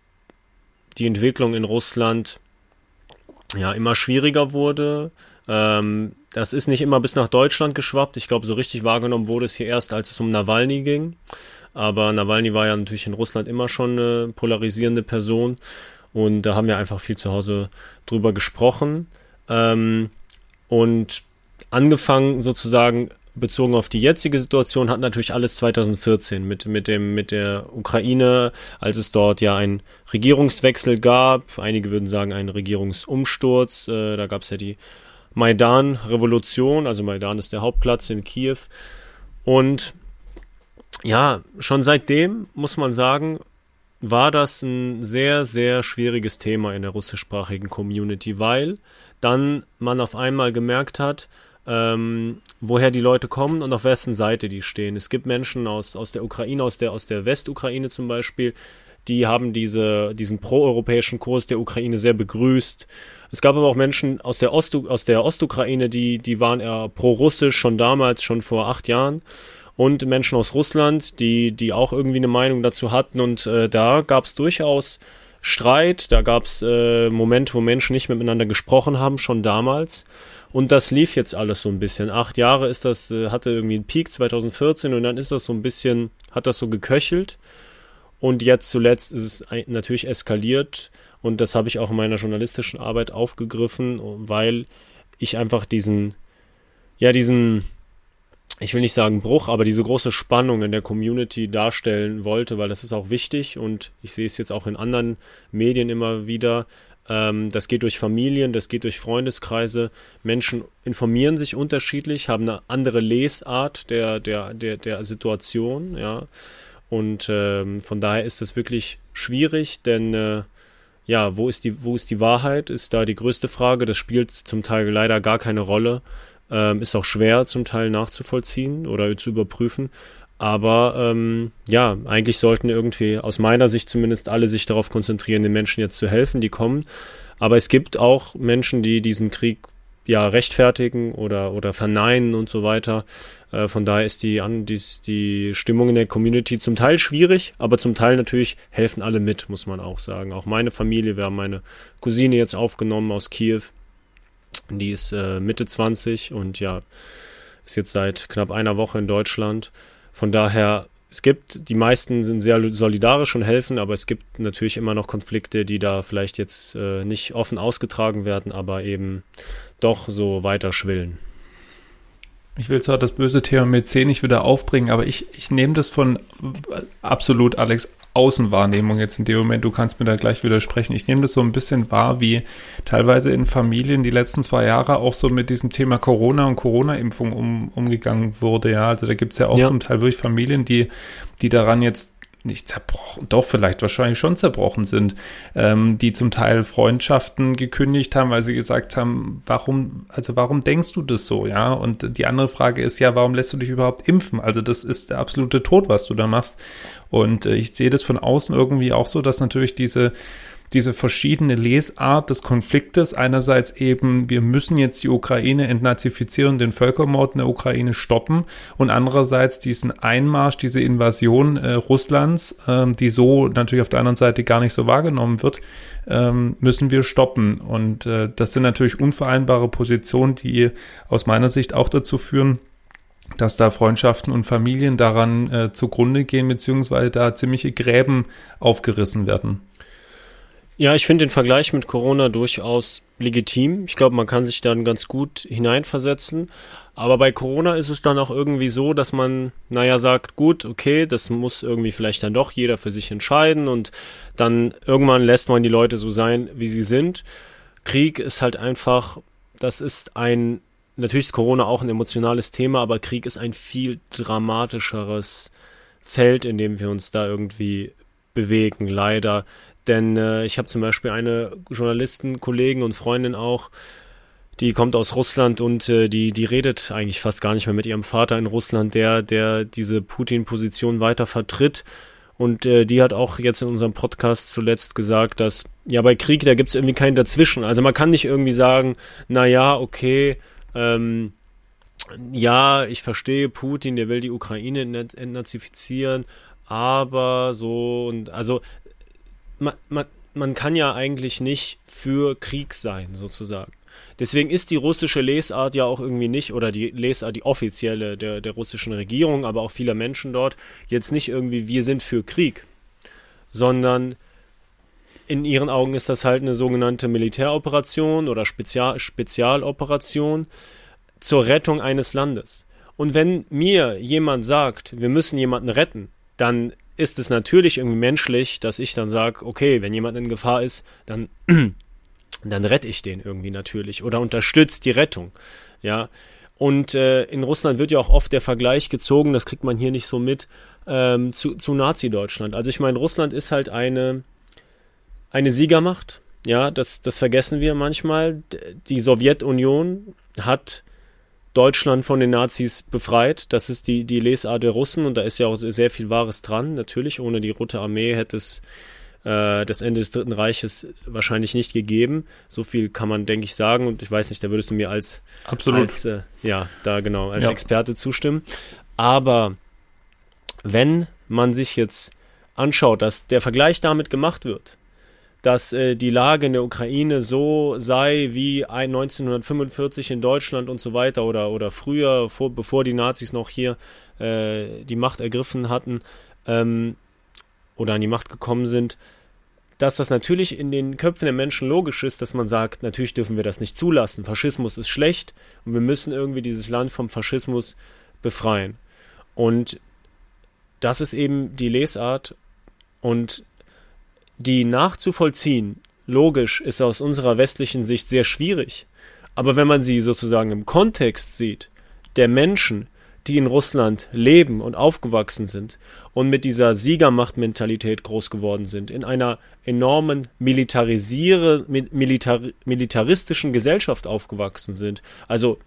die Entwicklung in Russland ja immer schwieriger wurde. Ähm, das ist nicht immer bis nach Deutschland geschwappt. Ich glaube, so richtig wahrgenommen wurde es hier erst, als es um Nawalny ging. Aber Nawalny war ja natürlich in Russland immer schon eine polarisierende Person. Und da haben wir einfach viel zu Hause drüber gesprochen. Ähm, und angefangen sozusagen bezogen auf die jetzige Situation hat natürlich alles 2014 mit, mit, dem, mit der Ukraine, als es dort ja einen Regierungswechsel gab. Einige würden sagen einen Regierungsumsturz. Äh, da gab es ja die Maidan-Revolution. Also Maidan ist der Hauptplatz in Kiew. Und ja, schon seitdem muss man sagen, war das ein sehr, sehr schwieriges Thema in der russischsprachigen Community, weil dann man auf einmal gemerkt hat, ähm, woher die Leute kommen und auf wessen Seite die stehen. Es gibt Menschen aus, aus der Ukraine, aus der, aus der Westukraine zum Beispiel, die haben diese, diesen proeuropäischen Kurs der Ukraine sehr begrüßt. Es gab aber auch Menschen aus der, Ost, aus der Ostukraine, die, die waren eher pro-russisch schon damals, schon vor acht Jahren. Und Menschen aus Russland, die, die auch irgendwie eine Meinung dazu hatten. Und äh, da gab es durchaus Streit, da gab es äh, Momente, wo Menschen nicht miteinander gesprochen haben, schon damals. Und das lief jetzt alles so ein bisschen. Acht Jahre ist das, äh, hatte irgendwie einen Peak 2014 und dann ist das so ein bisschen, hat das so geköchelt. Und jetzt zuletzt ist es natürlich eskaliert und das habe ich auch in meiner journalistischen Arbeit aufgegriffen, weil ich einfach diesen, ja, diesen, ich will nicht sagen Bruch, aber diese große Spannung in der Community darstellen wollte, weil das ist auch wichtig und ich sehe es jetzt auch in anderen Medien immer wieder, das geht durch Familien, das geht durch Freundeskreise. Menschen informieren sich unterschiedlich, haben eine andere Lesart der, der, der, der Situation, ja. Und ähm, von daher ist das wirklich schwierig, denn äh, ja, wo ist die, wo ist die Wahrheit, ist da die größte Frage. Das spielt zum Teil leider gar keine Rolle. Ähm, ist auch schwer zum Teil nachzuvollziehen oder zu überprüfen. Aber ähm, ja, eigentlich sollten irgendwie aus meiner Sicht zumindest alle sich darauf konzentrieren, den Menschen jetzt zu helfen, die kommen. Aber es gibt auch Menschen, die diesen Krieg ja rechtfertigen oder, oder verneinen und so weiter. Äh, von daher ist die, an, die, die Stimmung in der Community zum Teil schwierig, aber zum Teil natürlich helfen alle mit, muss man auch sagen. Auch meine Familie, wir haben meine Cousine jetzt aufgenommen aus Kiew. Die ist äh, Mitte 20 und ja, ist jetzt seit knapp einer Woche in Deutschland. Von daher, es gibt, die meisten sind sehr solidarisch und helfen, aber es gibt natürlich immer noch Konflikte, die da vielleicht jetzt äh, nicht offen ausgetragen werden, aber eben doch so weiter schwillen. Ich will zwar das böse Thema 10 nicht wieder aufbringen, aber ich, ich nehme das von absolut, Alex, Außenwahrnehmung jetzt in dem Moment, du kannst mir da gleich widersprechen. Ich nehme das so ein bisschen wahr, wie teilweise in Familien die letzten zwei Jahre auch so mit diesem Thema Corona und Corona-Impfung um, umgegangen wurde. Ja, also da gibt es ja auch ja. zum Teil wirklich Familien, die, die daran jetzt nicht zerbrochen, doch vielleicht wahrscheinlich schon zerbrochen sind, ähm, die zum Teil Freundschaften gekündigt haben, weil sie gesagt haben, warum, also warum denkst du das so, ja? Und die andere Frage ist ja, warum lässt du dich überhaupt impfen? Also das ist der absolute Tod, was du da machst. Und äh, ich sehe das von außen irgendwie auch so, dass natürlich diese diese verschiedene Lesart des Konfliktes. Einerseits eben, wir müssen jetzt die Ukraine entnazifizieren, den Völkermord in der Ukraine stoppen und andererseits diesen Einmarsch, diese Invasion äh, Russlands, ähm, die so natürlich auf der anderen Seite gar nicht so wahrgenommen wird, ähm, müssen wir stoppen. Und äh, das sind natürlich unvereinbare Positionen, die aus meiner Sicht auch dazu führen, dass da Freundschaften und Familien daran äh, zugrunde gehen, beziehungsweise da ziemliche Gräben aufgerissen werden. Ja, ich finde den Vergleich mit Corona durchaus legitim. Ich glaube, man kann sich dann ganz gut hineinversetzen. Aber bei Corona ist es dann auch irgendwie so, dass man, naja, sagt, gut, okay, das muss irgendwie vielleicht dann doch jeder für sich entscheiden und dann irgendwann lässt man die Leute so sein, wie sie sind. Krieg ist halt einfach, das ist ein, natürlich ist Corona auch ein emotionales Thema, aber Krieg ist ein viel dramatischeres Feld, in dem wir uns da irgendwie bewegen, leider. Denn äh, ich habe zum Beispiel eine Journalisten, Kollegen und Freundin auch, die kommt aus Russland und äh, die, die redet eigentlich fast gar nicht mehr mit ihrem Vater in Russland, der, der diese Putin-Position weiter vertritt. Und äh, die hat auch jetzt in unserem Podcast zuletzt gesagt, dass ja bei Krieg, da gibt es irgendwie keinen dazwischen. Also man kann nicht irgendwie sagen, na ja, okay, ähm, ja, ich verstehe Putin, der will die Ukraine entnazifizieren, aber so und also man, man, man kann ja eigentlich nicht für Krieg sein, sozusagen. Deswegen ist die russische Lesart ja auch irgendwie nicht, oder die Lesart, die offizielle der, der russischen Regierung, aber auch vieler Menschen dort, jetzt nicht irgendwie, wir sind für Krieg, sondern in ihren Augen ist das halt eine sogenannte Militäroperation oder Spezial Spezialoperation. zur Rettung eines Landes. Und wenn mir jemand sagt, wir müssen jemanden retten, dann ist es natürlich irgendwie menschlich, dass ich dann sage, okay, wenn jemand in Gefahr ist, dann, dann rette ich den irgendwie natürlich oder unterstützt die Rettung. Ja. Und äh, in Russland wird ja auch oft der Vergleich gezogen, das kriegt man hier nicht so mit, ähm, zu, zu Nazi-Deutschland. Also ich meine, Russland ist halt eine, eine Siegermacht. Ja, das, das vergessen wir manchmal. Die Sowjetunion hat Deutschland von den Nazis befreit. Das ist die, die Lesart der Russen und da ist ja auch sehr viel Wahres dran. Natürlich, ohne die Rote Armee hätte es äh, das Ende des Dritten Reiches wahrscheinlich nicht gegeben. So viel kann man, denke ich, sagen und ich weiß nicht, da würdest du mir als, Absolut. als äh, ja, da genau, als ja. Experte zustimmen. Aber wenn man sich jetzt anschaut, dass der Vergleich damit gemacht wird, dass äh, die Lage in der Ukraine so sei wie 1945 in Deutschland und so weiter oder, oder früher, vor, bevor die Nazis noch hier äh, die Macht ergriffen hatten ähm, oder an die Macht gekommen sind, dass das natürlich in den Köpfen der Menschen logisch ist, dass man sagt, natürlich dürfen wir das nicht zulassen. Faschismus ist schlecht und wir müssen irgendwie dieses Land vom Faschismus befreien. Und das ist eben die Lesart und die nachzuvollziehen, logisch, ist aus unserer westlichen Sicht sehr schwierig. Aber wenn man sie sozusagen im Kontext sieht, der Menschen, die in Russland leben und aufgewachsen sind und mit dieser Siegermachtmentalität groß geworden sind, in einer enormen militarisiere, militar, militaristischen Gesellschaft aufgewachsen sind. Also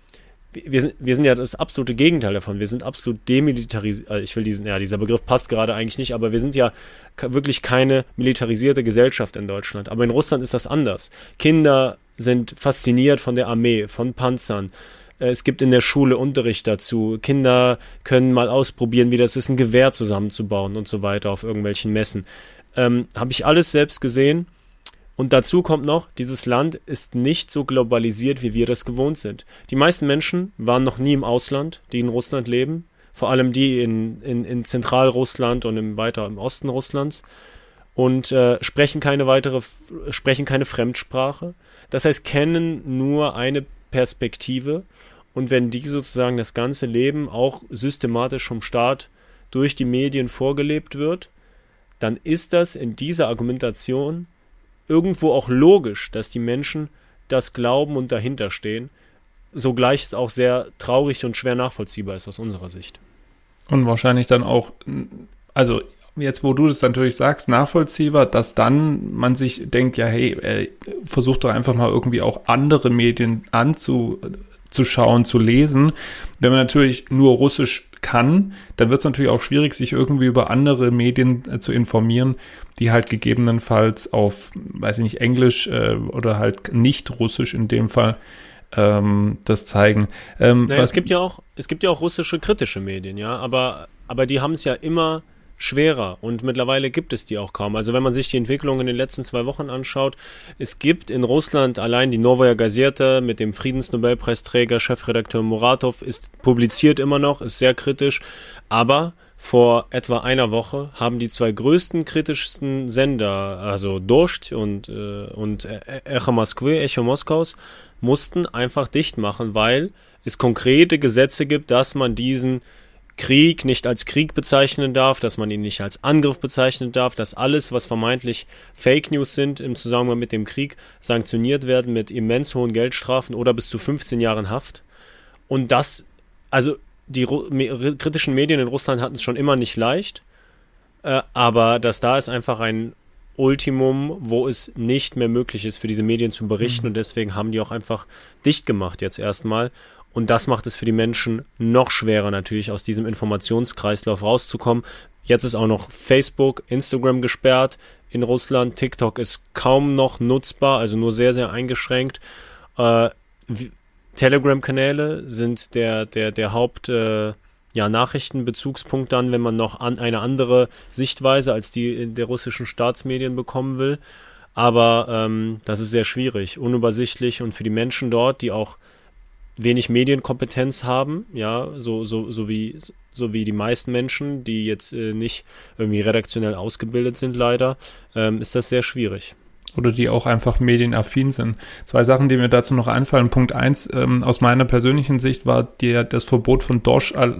wir sind, wir sind ja das absolute Gegenteil davon. Wir sind absolut demilitarisiert. Also ich will diesen, ja, dieser Begriff passt gerade eigentlich nicht, aber wir sind ja wirklich keine militarisierte Gesellschaft in Deutschland. Aber in Russland ist das anders. Kinder sind fasziniert von der Armee, von Panzern. Äh, es gibt in der Schule Unterricht dazu. Kinder können mal ausprobieren, wie das ist, ein Gewehr zusammenzubauen und so weiter auf irgendwelchen Messen. Ähm, Habe ich alles selbst gesehen und dazu kommt noch, dieses Land ist nicht so globalisiert, wie wir das gewohnt sind. Die meisten Menschen waren noch nie im Ausland, die in Russland leben, vor allem die in, in, in Zentralrussland und im, weiter im Osten Russlands und äh, sprechen keine weitere, sprechen keine Fremdsprache. Das heißt, kennen nur eine Perspektive und wenn die sozusagen das ganze Leben auch systematisch vom Staat durch die Medien vorgelebt wird, dann ist das in dieser Argumentation irgendwo auch logisch, dass die Menschen das glauben und dahinter stehen, sogleich es auch sehr traurig und schwer nachvollziehbar ist aus unserer Sicht. Und wahrscheinlich dann auch, also jetzt, wo du das natürlich sagst, nachvollziehbar, dass dann man sich denkt, ja, hey, äh, versuch doch einfach mal irgendwie auch andere Medien anzuschauen, zu lesen. Wenn man natürlich nur Russisch kann, dann wird es natürlich auch schwierig, sich irgendwie über andere Medien äh, zu informieren, die halt gegebenenfalls auf, weiß ich nicht, Englisch äh, oder halt nicht Russisch in dem Fall ähm, das zeigen. Ähm, naja, es gibt ja auch, es gibt ja auch russische kritische Medien, ja, aber, aber die haben es ja immer schwerer und mittlerweile gibt es die auch kaum. Also wenn man sich die Entwicklung in den letzten zwei Wochen anschaut, es gibt in Russland allein die Novaya Gazeta mit dem Friedensnobelpreisträger, Chefredakteur Muratov, ist publiziert immer noch, ist sehr kritisch, aber vor etwa einer Woche haben die zwei größten kritischsten Sender, also Dorscht und, äh, und Echo Moskwy, Echo Moskaus, mussten einfach dicht machen, weil es konkrete Gesetze gibt, dass man diesen Krieg nicht als Krieg bezeichnen darf, dass man ihn nicht als Angriff bezeichnen darf, dass alles, was vermeintlich Fake News sind im Zusammenhang mit dem Krieg, sanktioniert werden mit immens hohen Geldstrafen oder bis zu 15 Jahren Haft. Und das, also die kritischen Medien in Russland hatten es schon immer nicht leicht, äh, aber das da ist einfach ein Ultimum, wo es nicht mehr möglich ist, für diese Medien zu berichten mhm. und deswegen haben die auch einfach dicht gemacht jetzt erstmal und das macht es für die Menschen noch schwerer natürlich, aus diesem Informationskreislauf rauszukommen. Jetzt ist auch noch Facebook, Instagram gesperrt in Russland. TikTok ist kaum noch nutzbar, also nur sehr, sehr eingeschränkt. Äh, Telegram-Kanäle sind der, der, der Haupt, äh, ja, Nachrichtenbezugspunkt dann, wenn man noch an eine andere Sichtweise als die der russischen Staatsmedien bekommen will. Aber ähm, das ist sehr schwierig, unübersichtlich und für die Menschen dort, die auch wenig Medienkompetenz haben, ja, so, so, so wie so wie die meisten Menschen, die jetzt äh, nicht irgendwie redaktionell ausgebildet sind, leider, ähm, ist das sehr schwierig. oder die auch einfach medienaffin sind. Zwei Sachen, die mir dazu noch einfallen. Punkt eins, ähm, aus meiner persönlichen Sicht war der, das Verbot von Dosh, äh,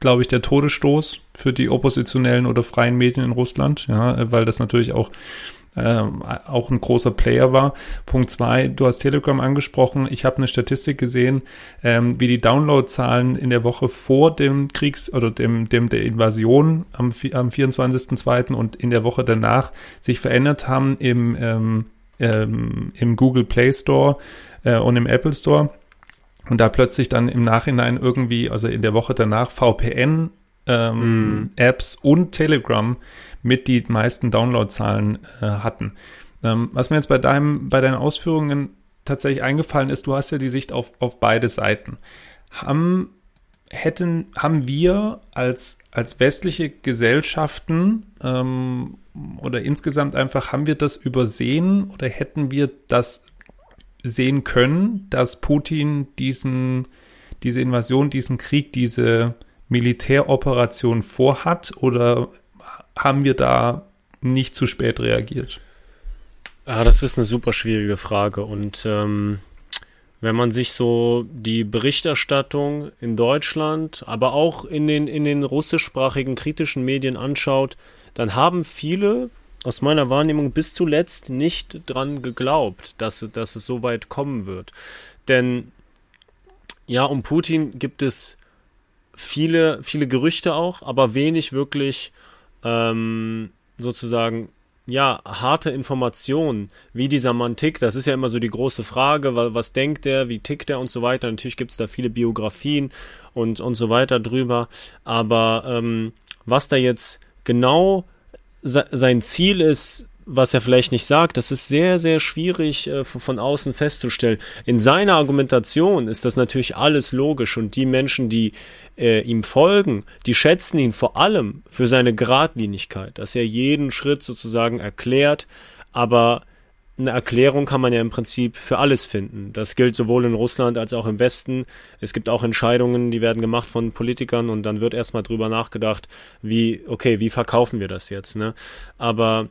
glaube ich, der Todesstoß für die oppositionellen oder freien Medien in Russland, ja, weil das natürlich auch ähm, auch ein großer Player war. Punkt zwei, du hast Telegram angesprochen. Ich habe eine Statistik gesehen, ähm, wie die Downloadzahlen in der Woche vor dem Kriegs- oder dem, dem der Invasion am, am 24.02. und in der Woche danach sich verändert haben im, ähm, ähm, im Google Play Store äh, und im Apple Store. Und da plötzlich dann im Nachhinein irgendwie, also in der Woche danach, VPN ähm, mm. Apps und Telegram mit die meisten Downloadzahlen äh, hatten. Ähm, was mir jetzt bei deinem, bei deinen Ausführungen tatsächlich eingefallen ist, du hast ja die Sicht auf, auf beide Seiten. Haben, hätten, haben wir als, als westliche Gesellschaften ähm, oder insgesamt einfach, haben wir das übersehen oder hätten wir das sehen können, dass Putin diesen, diese Invasion, diesen Krieg, diese Militäroperation vorhat oder haben wir da nicht zu spät reagiert? Ja, das ist eine super schwierige Frage. Und ähm, wenn man sich so die Berichterstattung in Deutschland, aber auch in den, in den russischsprachigen kritischen Medien anschaut, dann haben viele aus meiner Wahrnehmung bis zuletzt nicht dran geglaubt, dass, dass es so weit kommen wird. Denn ja, um Putin gibt es viele, viele Gerüchte auch, aber wenig wirklich ähm, sozusagen ja, harte Informationen, wie dieser Mann tickt. Das ist ja immer so die große Frage, was, was denkt er, wie tickt er und so weiter. Natürlich gibt es da viele Biografien und, und so weiter drüber. Aber ähm, was da jetzt genau se sein Ziel ist, was er vielleicht nicht sagt, das ist sehr, sehr schwierig äh, von außen festzustellen. In seiner Argumentation ist das natürlich alles logisch und die Menschen, die äh, ihm folgen, die schätzen ihn vor allem für seine Gradlinigkeit, dass er jeden Schritt sozusagen erklärt, aber eine Erklärung kann man ja im Prinzip für alles finden. Das gilt sowohl in Russland als auch im Westen. Es gibt auch Entscheidungen, die werden gemacht von Politikern und dann wird erstmal drüber nachgedacht, wie, okay, wie verkaufen wir das jetzt, ne? Aber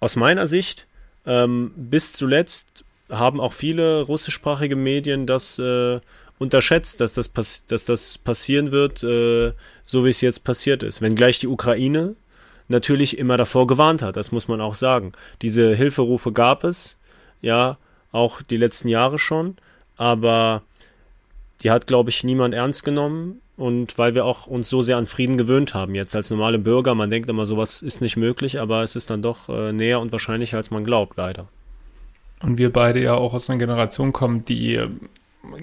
aus meiner Sicht, ähm, bis zuletzt haben auch viele russischsprachige Medien das äh, unterschätzt, dass das, dass das passieren wird, äh, so wie es jetzt passiert ist. Wenngleich die Ukraine natürlich immer davor gewarnt hat, das muss man auch sagen. Diese Hilferufe gab es, ja, auch die letzten Jahre schon, aber die hat, glaube ich, niemand ernst genommen und weil wir auch uns so sehr an Frieden gewöhnt haben. Jetzt als normale Bürger, man denkt immer, sowas ist nicht möglich, aber es ist dann doch äh, näher und wahrscheinlicher, als man glaubt, leider. Und wir beide ja auch aus einer Generation kommen, die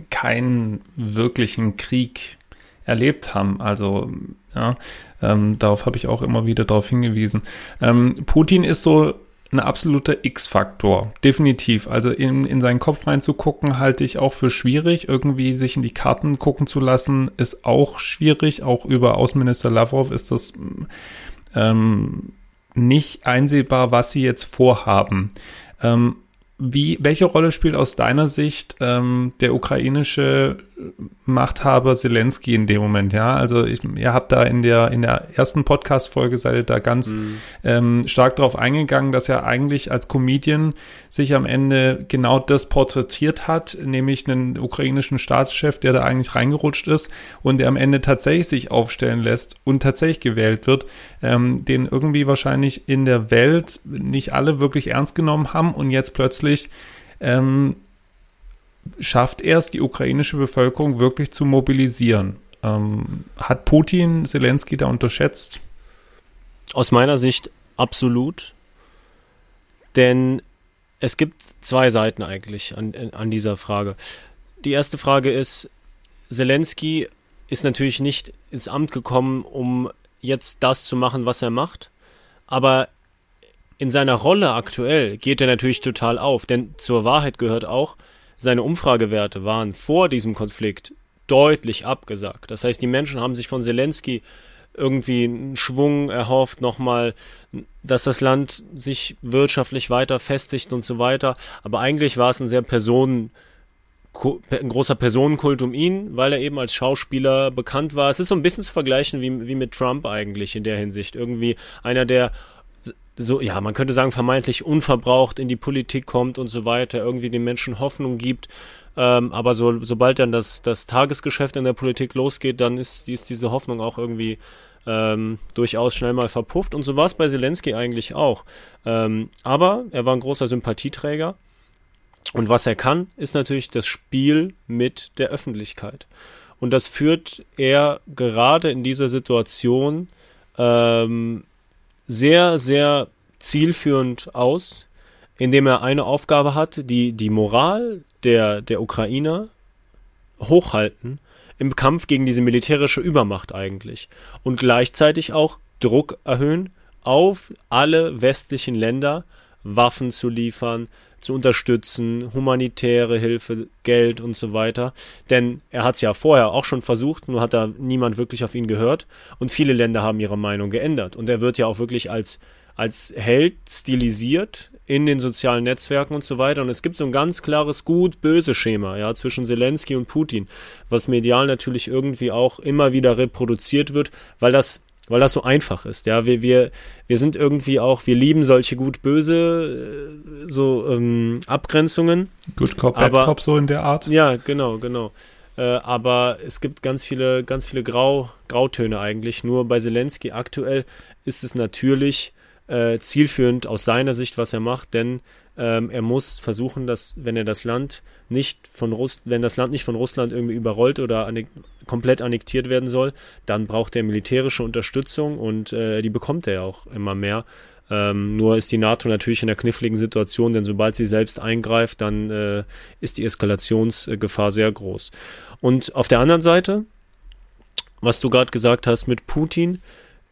keinen wirklichen Krieg erlebt haben. Also ja, ähm, darauf habe ich auch immer wieder darauf hingewiesen. Ähm, Putin ist so ein absoluter X-Faktor, definitiv. Also in, in seinen Kopf reinzugucken, halte ich auch für schwierig. Irgendwie sich in die Karten gucken zu lassen, ist auch schwierig. Auch über Außenminister Lavrov ist das ähm, nicht einsehbar, was sie jetzt vorhaben. Ähm, wie, welche Rolle spielt aus deiner Sicht ähm, der ukrainische Machthaber Zelensky in dem Moment? Ja, also ich, ihr habt da in der in der ersten Podcast-Folge seid ihr da ganz mhm. ähm, stark darauf eingegangen, dass er eigentlich als Comedian sich am Ende genau das porträtiert hat, nämlich einen ukrainischen Staatschef, der da eigentlich reingerutscht ist und der am Ende tatsächlich sich aufstellen lässt und tatsächlich gewählt wird, ähm, den irgendwie wahrscheinlich in der Welt nicht alle wirklich ernst genommen haben und jetzt plötzlich plötzlich ähm, schafft er es, die ukrainische Bevölkerung wirklich zu mobilisieren. Ähm, hat Putin Zelensky da unterschätzt? Aus meiner Sicht absolut. Denn es gibt zwei Seiten eigentlich an, an dieser Frage. Die erste Frage ist, Zelensky ist natürlich nicht ins Amt gekommen, um jetzt das zu machen, was er macht, aber in seiner Rolle aktuell geht er natürlich total auf, denn zur Wahrheit gehört auch, seine Umfragewerte waren vor diesem Konflikt deutlich abgesagt. Das heißt, die Menschen haben sich von Zelensky irgendwie einen Schwung erhofft, nochmal, dass das Land sich wirtschaftlich weiter festigt und so weiter. Aber eigentlich war es ein sehr Personen, ein großer Personenkult um ihn, weil er eben als Schauspieler bekannt war. Es ist so ein bisschen zu vergleichen wie, wie mit Trump eigentlich in der Hinsicht. Irgendwie einer, der so, ja, man könnte sagen, vermeintlich unverbraucht in die Politik kommt und so weiter, irgendwie den Menschen Hoffnung gibt. Ähm, aber so, sobald dann das, das Tagesgeschäft in der Politik losgeht, dann ist, ist diese Hoffnung auch irgendwie ähm, durchaus schnell mal verpufft. Und so war es bei Zelensky eigentlich auch. Ähm, aber er war ein großer Sympathieträger. Und was er kann, ist natürlich das Spiel mit der Öffentlichkeit. Und das führt er gerade in dieser Situation ähm, sehr, sehr zielführend aus, indem er eine Aufgabe hat, die die Moral der, der Ukrainer hochhalten im Kampf gegen diese militärische Übermacht eigentlich und gleichzeitig auch Druck erhöhen auf alle westlichen Länder, Waffen zu liefern, zu unterstützen, humanitäre Hilfe, Geld und so weiter. Denn er hat es ja vorher auch schon versucht, nur hat da niemand wirklich auf ihn gehört. Und viele Länder haben ihre Meinung geändert. Und er wird ja auch wirklich als, als Held stilisiert in den sozialen Netzwerken und so weiter. Und es gibt so ein ganz klares Gut-Böse-Schema, ja, zwischen Zelensky und Putin, was medial natürlich irgendwie auch immer wieder reproduziert wird, weil das weil das so einfach ist. Ja, wir, wir, wir sind irgendwie auch, wir lieben solche gut-böse äh, so ähm, Abgrenzungen. Good Cop, Bad Cop, so in der Art. Ja, genau, genau. Äh, aber es gibt ganz viele, ganz viele Grau, Grautöne eigentlich. Nur bei Zelensky aktuell ist es natürlich äh, zielführend aus seiner Sicht, was er macht, denn ähm, er muss versuchen, dass, wenn er das Land nicht von Russ wenn das Land nicht von Russland irgendwie überrollt oder annek komplett annektiert werden soll, dann braucht er militärische Unterstützung und äh, die bekommt er ja auch immer mehr. Ähm, nur ist die NATO natürlich in der kniffligen Situation, denn sobald sie selbst eingreift, dann äh, ist die Eskalationsgefahr sehr groß. Und auf der anderen Seite, was du gerade gesagt hast mit Putin,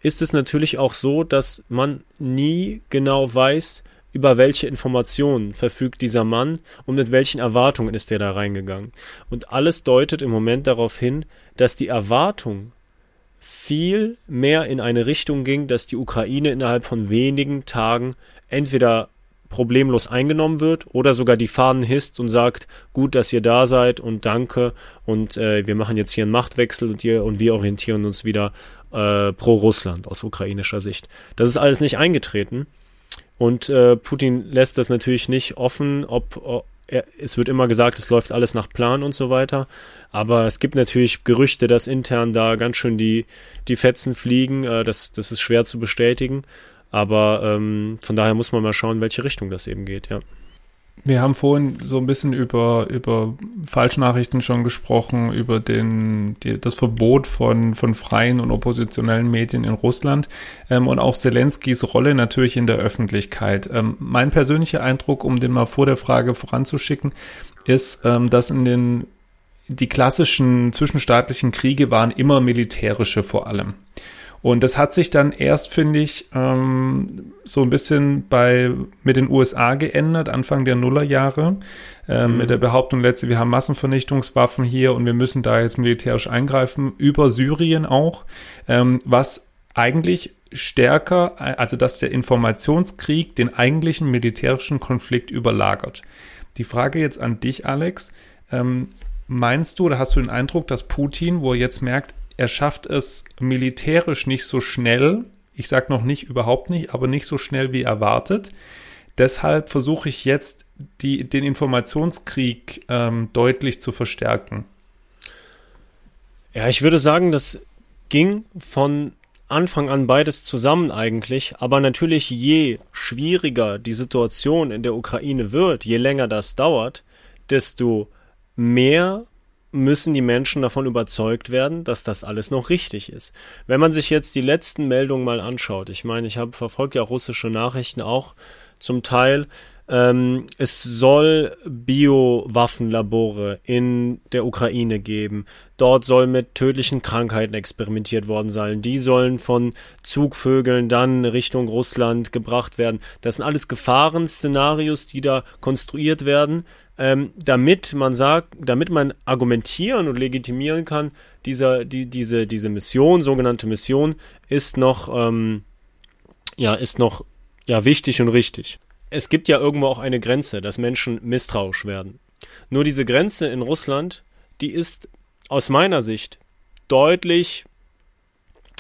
ist es natürlich auch so, dass man nie genau weiß, über welche Informationen verfügt dieser Mann und mit welchen Erwartungen ist er da reingegangen. Und alles deutet im Moment darauf hin, dass die Erwartung viel mehr in eine Richtung ging, dass die Ukraine innerhalb von wenigen Tagen entweder problemlos eingenommen wird oder sogar die Fahnen hisst und sagt, gut, dass ihr da seid und danke und äh, wir machen jetzt hier einen Machtwechsel und, ihr, und wir orientieren uns wieder äh, pro Russland aus ukrainischer Sicht. Das ist alles nicht eingetreten und äh, Putin lässt das natürlich nicht offen, ob, er, es wird immer gesagt, es läuft alles nach Plan und so weiter. Aber es gibt natürlich Gerüchte, dass intern da ganz schön die, die Fetzen fliegen. Äh, das, das ist schwer zu bestätigen. Aber ähm, von daher muss man mal schauen, welche Richtung das eben geht, ja. Wir haben vorhin so ein bisschen über, über Falschnachrichten schon gesprochen, über den, die, das Verbot von, von freien und oppositionellen Medien in Russland ähm, und auch Zelenskys Rolle natürlich in der Öffentlichkeit. Ähm, mein persönlicher Eindruck, um den mal vor der Frage voranzuschicken, ist, ähm, dass in den die klassischen zwischenstaatlichen Kriege waren immer militärische vor allem. Und das hat sich dann erst, finde ich, ähm, so ein bisschen bei mit den USA geändert, Anfang der Nullerjahre, äh, mhm. mit der Behauptung letzte, wir haben Massenvernichtungswaffen hier und wir müssen da jetzt militärisch eingreifen, über Syrien auch, ähm, was eigentlich stärker, also dass der Informationskrieg den eigentlichen militärischen Konflikt überlagert. Die Frage jetzt an dich, Alex. Ähm, meinst du oder hast du den Eindruck, dass Putin, wo er jetzt merkt, er schafft es militärisch nicht so schnell, ich sage noch nicht überhaupt nicht, aber nicht so schnell wie erwartet. Deshalb versuche ich jetzt, die, den Informationskrieg ähm, deutlich zu verstärken. Ja, ich würde sagen, das ging von Anfang an beides zusammen eigentlich, aber natürlich je schwieriger die Situation in der Ukraine wird, je länger das dauert, desto mehr müssen die Menschen davon überzeugt werden, dass das alles noch richtig ist. Wenn man sich jetzt die letzten Meldungen mal anschaut, ich meine, ich habe verfolgt ja russische Nachrichten auch zum Teil, ähm, es soll Biowaffenlabore in der Ukraine geben. Dort soll mit tödlichen Krankheiten experimentiert worden sein. Die sollen von Zugvögeln dann Richtung Russland gebracht werden. Das sind alles Gefahrenszenarios, die da konstruiert werden ähm, damit man sagt, damit man argumentieren und legitimieren kann, dieser, die, diese, diese Mission, sogenannte Mission, ist noch, ähm, ja, ist noch, ja, wichtig und richtig. Es gibt ja irgendwo auch eine Grenze, dass Menschen misstrauisch werden. Nur diese Grenze in Russland, die ist aus meiner Sicht deutlich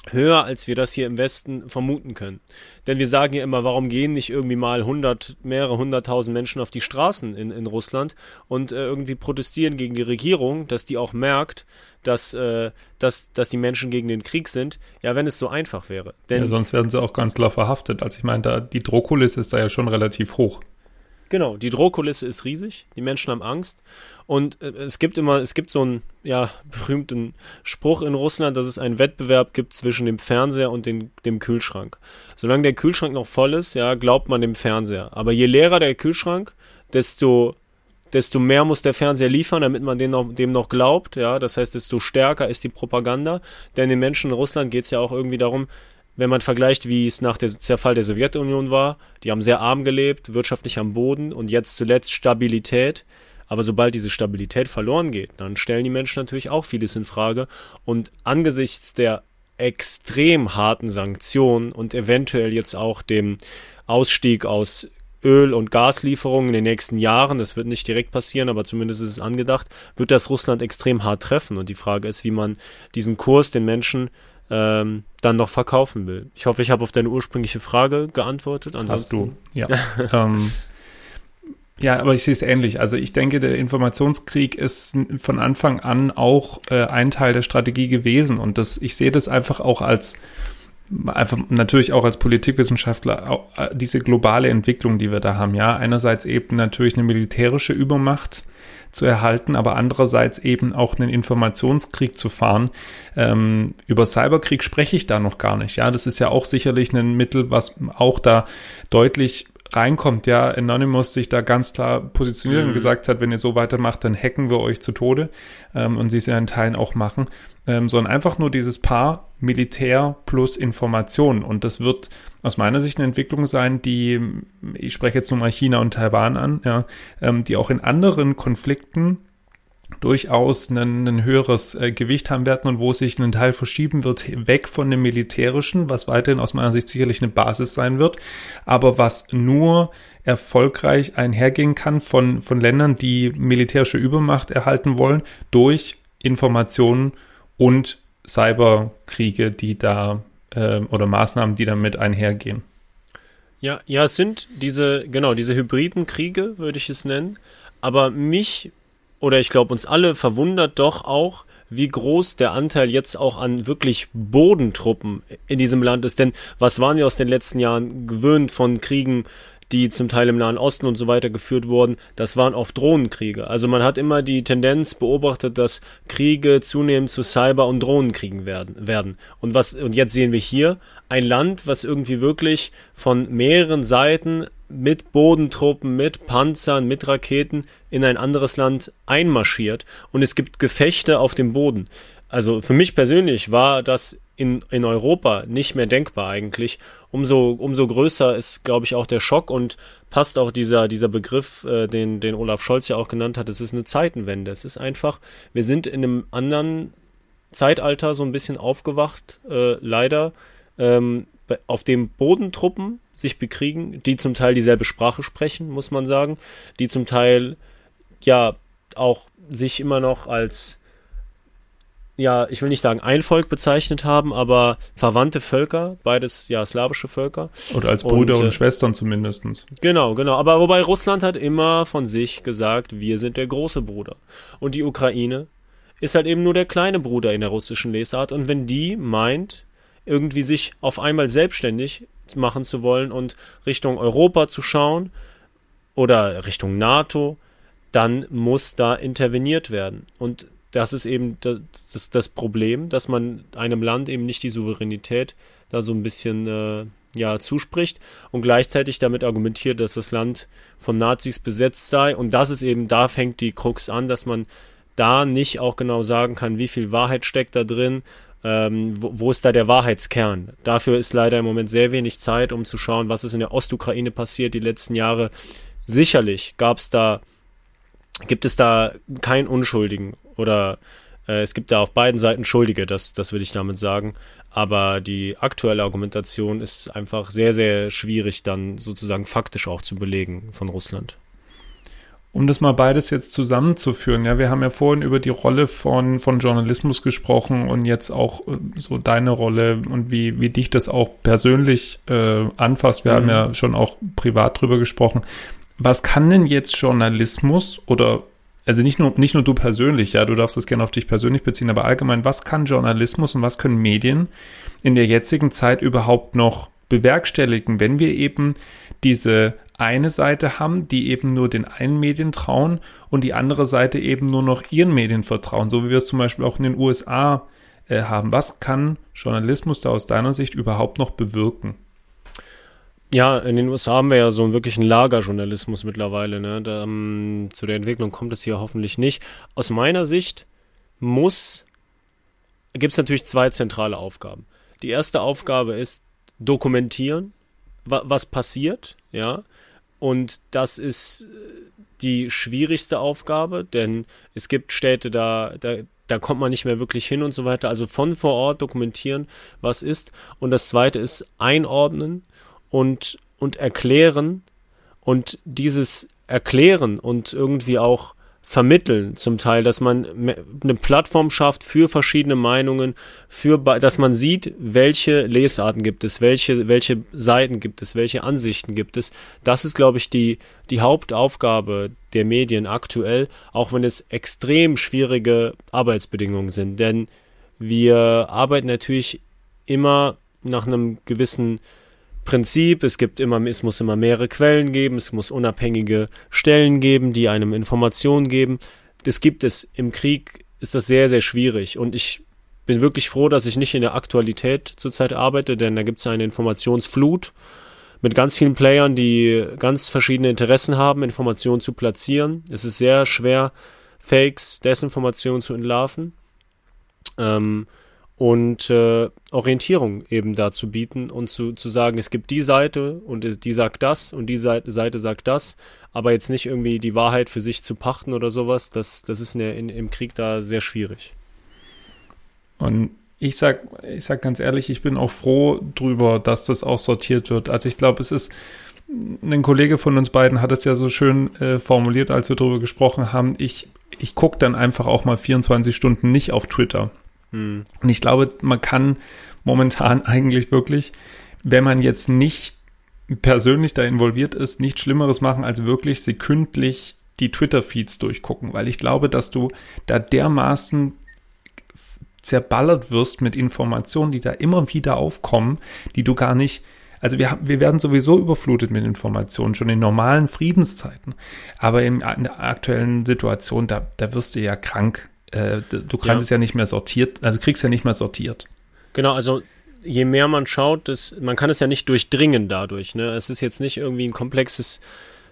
höher, als wir das hier im Westen vermuten können. Denn wir sagen ja immer, warum gehen nicht irgendwie mal hundert, mehrere hunderttausend Menschen auf die Straßen in, in Russland und äh, irgendwie protestieren gegen die Regierung, dass die auch merkt, dass, äh, dass, dass die Menschen gegen den Krieg sind. Ja, wenn es so einfach wäre. Denn ja, sonst werden sie auch ganz klar verhaftet. Also ich meine, da, die Drohkulisse ist da ja schon relativ hoch. Genau, die Drohkulisse ist riesig, die Menschen haben Angst und äh, es gibt immer, es gibt so einen ja, berühmten Spruch in Russland, dass es einen Wettbewerb gibt zwischen dem Fernseher und den, dem Kühlschrank. Solange der Kühlschrank noch voll ist, ja, glaubt man dem Fernseher. Aber je leerer der Kühlschrank, desto desto mehr muss der Fernseher liefern, damit man dem noch, dem noch glaubt. Ja, das heißt, desto stärker ist die Propaganda. Denn den Menschen in Russland geht es ja auch irgendwie darum, wenn man vergleicht, wie es nach dem Zerfall der Sowjetunion war, die haben sehr arm gelebt, wirtschaftlich am Boden und jetzt zuletzt Stabilität. Aber sobald diese Stabilität verloren geht, dann stellen die Menschen natürlich auch vieles in Frage. Und angesichts der extrem harten Sanktionen und eventuell jetzt auch dem Ausstieg aus Öl- und Gaslieferungen in den nächsten Jahren, das wird nicht direkt passieren, aber zumindest ist es angedacht, wird das Russland extrem hart treffen. Und die Frage ist, wie man diesen Kurs den Menschen ähm, dann noch verkaufen will. Ich hoffe, ich habe auf deine ursprüngliche Frage geantwortet. Ansonsten, Hast du, ja. ähm, ja, aber ich sehe es ähnlich. Also ich denke, der Informationskrieg ist von Anfang an auch äh, ein Teil der Strategie gewesen. Und das, ich sehe das einfach auch als einfach natürlich auch als Politikwissenschaftler äh, diese globale Entwicklung, die wir da haben. Ja, einerseits eben natürlich eine militärische Übermacht zu erhalten, aber andererseits eben auch einen Informationskrieg zu fahren. Ähm, über Cyberkrieg spreche ich da noch gar nicht. Ja, das ist ja auch sicherlich ein Mittel, was auch da deutlich reinkommt, ja, Anonymous sich da ganz klar positioniert mhm. und gesagt hat, wenn ihr so weitermacht, dann hacken wir euch zu Tode ähm, und sie es ja in Teilen auch machen, ähm, sondern einfach nur dieses Paar Militär plus Information. Und das wird aus meiner Sicht eine Entwicklung sein, die, ich spreche jetzt nur mal China und Taiwan an, ja, ähm, die auch in anderen Konflikten durchaus ein, ein höheres äh, Gewicht haben werden und wo sich ein Teil verschieben wird, weg von dem Militärischen, was weiterhin aus meiner Sicht sicherlich eine Basis sein wird, aber was nur erfolgreich einhergehen kann von, von Ländern, die militärische Übermacht erhalten wollen, durch Informationen und Cyberkriege, die da äh, oder Maßnahmen, die damit einhergehen. Ja, ja, es sind diese, genau, diese hybriden Kriege, würde ich es nennen. Aber mich oder ich glaube uns alle verwundert doch auch, wie groß der Anteil jetzt auch an wirklich Bodentruppen in diesem Land ist. Denn was waren wir aus den letzten Jahren gewöhnt von Kriegen, die zum Teil im Nahen Osten und so weiter geführt wurden? Das waren oft Drohnenkriege. Also man hat immer die Tendenz beobachtet, dass Kriege zunehmend zu Cyber- und Drohnenkriegen werden, werden. Und was, und jetzt sehen wir hier ein Land, was irgendwie wirklich von mehreren Seiten mit Bodentruppen, mit Panzern, mit Raketen in ein anderes Land einmarschiert und es gibt Gefechte auf dem Boden. Also für mich persönlich war das in, in Europa nicht mehr denkbar eigentlich. Umso, umso größer ist, glaube ich, auch der Schock und passt auch dieser, dieser Begriff, äh, den, den Olaf Scholz ja auch genannt hat. Es ist eine Zeitenwende. Es ist einfach, wir sind in einem anderen Zeitalter so ein bisschen aufgewacht, äh, leider, ähm, auf dem Bodentruppen sich bekriegen, die zum Teil dieselbe Sprache sprechen, muss man sagen, die zum Teil ja auch sich immer noch als ja, ich will nicht sagen ein Volk bezeichnet haben, aber verwandte Völker, beides ja slawische Völker. Oder als Brüder und, und äh, Schwestern zumindestens. Genau, genau. Aber wobei Russland hat immer von sich gesagt, wir sind der große Bruder. Und die Ukraine ist halt eben nur der kleine Bruder in der russischen Lesart. Und wenn die meint, irgendwie sich auf einmal selbstständig machen zu wollen und Richtung Europa zu schauen oder Richtung NATO, dann muss da interveniert werden. Und das ist eben das, das, das Problem, dass man einem Land eben nicht die Souveränität da so ein bisschen äh, ja, zuspricht und gleichzeitig damit argumentiert, dass das Land von Nazis besetzt sei. Und das ist eben, da fängt die Krux an, dass man da nicht auch genau sagen kann, wie viel Wahrheit steckt da drin ähm, wo, wo ist da der Wahrheitskern? Dafür ist leider im Moment sehr wenig Zeit, um zu schauen, was ist in der Ostukraine passiert die letzten Jahre. Sicherlich gab es da, gibt es da keinen Unschuldigen oder äh, es gibt da auf beiden Seiten Schuldige, das, das will ich damit sagen. Aber die aktuelle Argumentation ist einfach sehr, sehr schwierig dann sozusagen faktisch auch zu belegen von Russland. Um das mal beides jetzt zusammenzuführen, ja, wir haben ja vorhin über die Rolle von, von Journalismus gesprochen und jetzt auch äh, so deine Rolle und wie, wie dich das auch persönlich äh, anfasst. Wir mhm. haben ja schon auch privat drüber gesprochen. Was kann denn jetzt Journalismus oder also nicht nur, nicht nur du persönlich, ja, du darfst das gerne auf dich persönlich beziehen, aber allgemein, was kann Journalismus und was können Medien in der jetzigen Zeit überhaupt noch bewerkstelligen, wenn wir eben diese eine Seite haben, die eben nur den einen Medien trauen und die andere Seite eben nur noch ihren Medien vertrauen, so wie wir es zum Beispiel auch in den USA äh, haben. Was kann Journalismus da aus deiner Sicht überhaupt noch bewirken? Ja, in den USA haben wir ja so einen wirklichen Lagerjournalismus mittlerweile. Ne? Da, um, ähm, zu der Entwicklung kommt es hier hoffentlich nicht. Aus meiner Sicht muss, gibt es natürlich zwei zentrale Aufgaben. Die erste Aufgabe ist dokumentieren, wa was passiert, ja. Und das ist äh, die schwierigste Aufgabe, denn es gibt Städte, da, da, da kommt man nicht mehr wirklich hin und so weiter. Also von vor Ort dokumentieren, was ist. Und das zweite ist einordnen und, und erklären und dieses Erklären und irgendwie auch vermitteln zum Teil, dass man eine Plattform schafft für verschiedene Meinungen, für, dass man sieht, welche Lesarten gibt es, welche, welche Seiten gibt es, welche Ansichten gibt es. Das ist, glaube ich, die, die Hauptaufgabe der Medien aktuell, auch wenn es extrem schwierige Arbeitsbedingungen sind. Denn wir arbeiten natürlich immer nach einem gewissen Prinzip. Es gibt immer, es muss immer mehrere Quellen geben, es muss unabhängige Stellen geben, die einem Informationen geben. Das gibt es im Krieg, ist das sehr, sehr schwierig. Und ich bin wirklich froh, dass ich nicht in der Aktualität zurzeit arbeite, denn da gibt es eine Informationsflut mit ganz vielen Playern, die ganz verschiedene Interessen haben, Informationen zu platzieren. Es ist sehr schwer, Fakes, Desinformationen zu entlarven. Ähm, und äh, Orientierung eben dazu bieten und zu, zu sagen, es gibt die Seite und die sagt das und die Seite, Seite sagt das, aber jetzt nicht irgendwie die Wahrheit für sich zu pachten oder sowas, das, das ist in der, in, im Krieg da sehr schwierig. Und ich sag, ich sag ganz ehrlich, ich bin auch froh drüber, dass das auch sortiert wird. Also ich glaube, es ist, ein Kollege von uns beiden hat es ja so schön äh, formuliert, als wir darüber gesprochen haben. Ich, ich gucke dann einfach auch mal 24 Stunden nicht auf Twitter. Und ich glaube, man kann momentan eigentlich wirklich, wenn man jetzt nicht persönlich da involviert ist, nichts Schlimmeres machen, als wirklich sekündlich die Twitter-Feeds durchgucken, weil ich glaube, dass du da dermaßen zerballert wirst mit Informationen, die da immer wieder aufkommen, die du gar nicht, also wir, wir werden sowieso überflutet mit Informationen, schon in normalen Friedenszeiten, aber in, in der aktuellen Situation, da, da wirst du ja krank äh, du kannst ja. es ja nicht mehr sortiert, also kriegst ja nicht mehr sortiert. Genau, also je mehr man schaut, das, man kann es ja nicht durchdringen dadurch. Ne? Es ist jetzt nicht irgendwie ein komplexes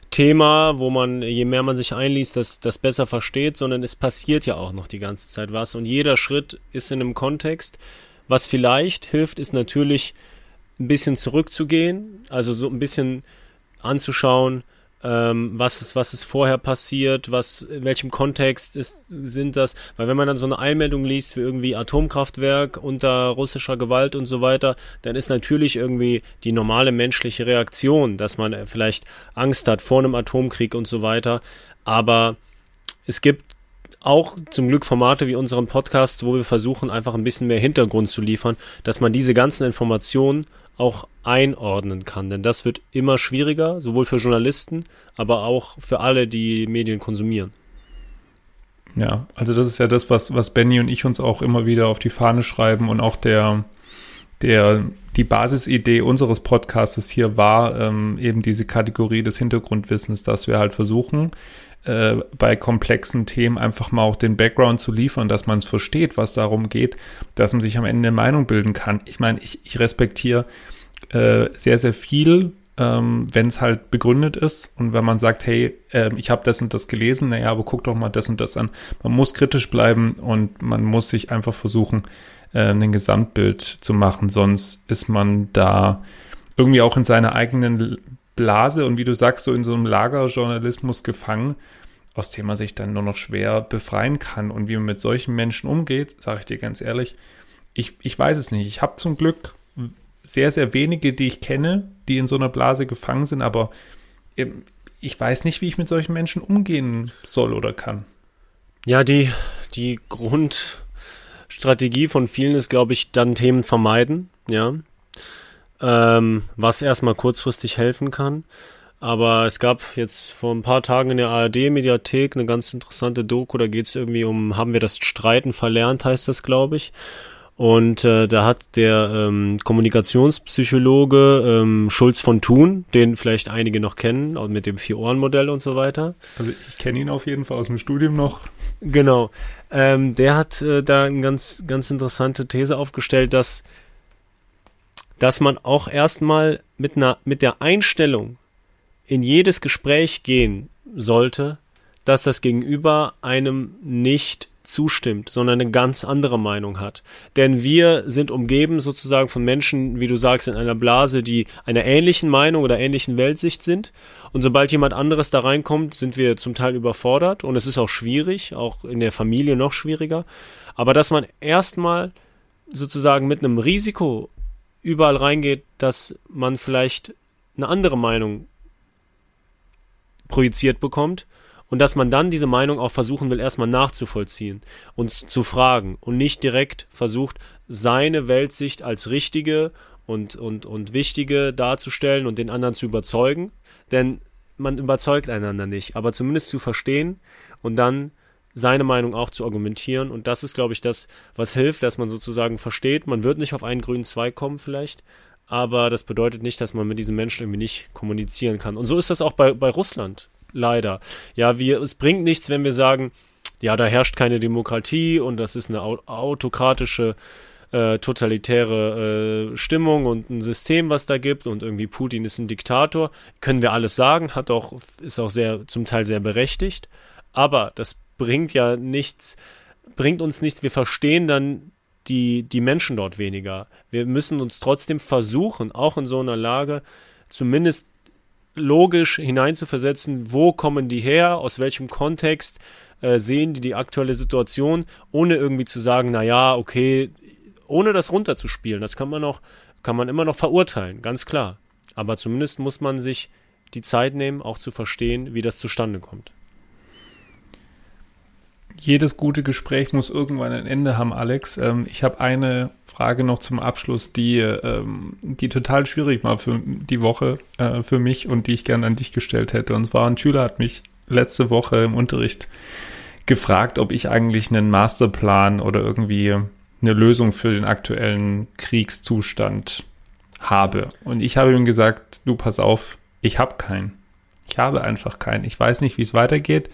Thema, wo man, je mehr man sich einliest, das, das besser versteht, sondern es passiert ja auch noch die ganze Zeit was und jeder Schritt ist in einem Kontext. Was vielleicht hilft, ist natürlich ein bisschen zurückzugehen, also so ein bisschen anzuschauen, ähm, was ist, was ist vorher passiert, was, in welchem Kontext ist, sind das, weil wenn man dann so eine Eilmeldung liest wie irgendwie Atomkraftwerk unter russischer Gewalt und so weiter, dann ist natürlich irgendwie die normale menschliche Reaktion, dass man vielleicht Angst hat vor einem Atomkrieg und so weiter, aber es gibt auch zum Glück Formate wie unseren Podcast, wo wir versuchen, einfach ein bisschen mehr Hintergrund zu liefern, dass man diese ganzen Informationen auch einordnen kann. Denn das wird immer schwieriger, sowohl für Journalisten, aber auch für alle, die Medien konsumieren. Ja, also das ist ja das, was, was Benny und ich uns auch immer wieder auf die Fahne schreiben und auch der, der, die Basisidee unseres Podcasts hier war ähm, eben diese Kategorie des Hintergrundwissens, dass wir halt versuchen, äh, bei komplexen Themen einfach mal auch den Background zu liefern, dass man es versteht, was darum geht, dass man sich am Ende eine Meinung bilden kann. Ich meine, ich, ich respektiere äh, sehr, sehr viel, ähm, wenn es halt begründet ist und wenn man sagt, hey, äh, ich habe das und das gelesen, naja, aber guck doch mal das und das an. Man muss kritisch bleiben und man muss sich einfach versuchen, äh, ein Gesamtbild zu machen, sonst ist man da irgendwie auch in seiner eigenen Blase und wie du sagst, so in so einem Lagerjournalismus gefangen, aus dem man sich dann nur noch schwer befreien kann. Und wie man mit solchen Menschen umgeht, sage ich dir ganz ehrlich, ich, ich weiß es nicht. Ich habe zum Glück sehr, sehr wenige, die ich kenne, die in so einer Blase gefangen sind, aber ich weiß nicht, wie ich mit solchen Menschen umgehen soll oder kann. Ja, die, die Grundstrategie von vielen ist, glaube ich, dann Themen vermeiden, ja. Ähm, was erstmal kurzfristig helfen kann. Aber es gab jetzt vor ein paar Tagen in der ARD-Mediathek eine ganz interessante Doku, da geht es irgendwie um, haben wir das Streiten verlernt, heißt das, glaube ich. Und äh, da hat der ähm, Kommunikationspsychologe ähm, Schulz von Thun, den vielleicht einige noch kennen, mit dem Vier-Ohren-Modell und so weiter. Also ich kenne ihn auf jeden Fall aus dem Studium noch. Genau. Ähm, der hat äh, da eine ganz, ganz interessante These aufgestellt, dass, dass man auch erstmal mit einer, mit der Einstellung in jedes Gespräch gehen sollte, dass das Gegenüber einem nicht zustimmt, sondern eine ganz andere Meinung hat. Denn wir sind umgeben sozusagen von Menschen, wie du sagst, in einer Blase, die einer ähnlichen Meinung oder ähnlichen Weltsicht sind. Und sobald jemand anderes da reinkommt, sind wir zum Teil überfordert und es ist auch schwierig, auch in der Familie noch schwieriger. Aber dass man erstmal sozusagen mit einem Risiko überall reingeht, dass man vielleicht eine andere Meinung projiziert bekommt und dass man dann diese Meinung auch versuchen will, erstmal nachzuvollziehen und zu fragen und nicht direkt versucht, seine Weltsicht als richtige und, und, und wichtige darzustellen und den anderen zu überzeugen, denn man überzeugt einander nicht, aber zumindest zu verstehen und dann seine Meinung auch zu argumentieren. Und das ist, glaube ich, das, was hilft, dass man sozusagen versteht, man wird nicht auf einen grünen Zweig kommen vielleicht, aber das bedeutet nicht, dass man mit diesen Menschen irgendwie nicht kommunizieren kann. Und so ist das auch bei, bei Russland, leider. Ja, wir, es bringt nichts, wenn wir sagen, ja, da herrscht keine Demokratie und das ist eine autokratische, äh, totalitäre äh, Stimmung und ein System, was da gibt und irgendwie Putin ist ein Diktator. Können wir alles sagen, hat auch, ist auch sehr, zum Teil sehr berechtigt. Aber das bringt ja nichts, bringt uns nichts. Wir verstehen dann die, die Menschen dort weniger. Wir müssen uns trotzdem versuchen, auch in so einer Lage, zumindest logisch hineinzuversetzen, wo kommen die her, aus welchem Kontext äh, sehen die die aktuelle Situation, ohne irgendwie zu sagen, na ja, okay, ohne das runterzuspielen. Das kann man noch, kann man immer noch verurteilen, ganz klar. Aber zumindest muss man sich die Zeit nehmen, auch zu verstehen, wie das zustande kommt jedes gute Gespräch muss irgendwann ein Ende haben, Alex. Ähm, ich habe eine Frage noch zum Abschluss, die, ähm, die total schwierig war für die Woche äh, für mich und die ich gerne an dich gestellt hätte. Und zwar ein Schüler hat mich letzte Woche im Unterricht gefragt, ob ich eigentlich einen Masterplan oder irgendwie eine Lösung für den aktuellen Kriegszustand habe. Und ich habe ihm gesagt, du pass auf, ich habe keinen. Ich habe einfach keinen. Ich weiß nicht, wie es weitergeht.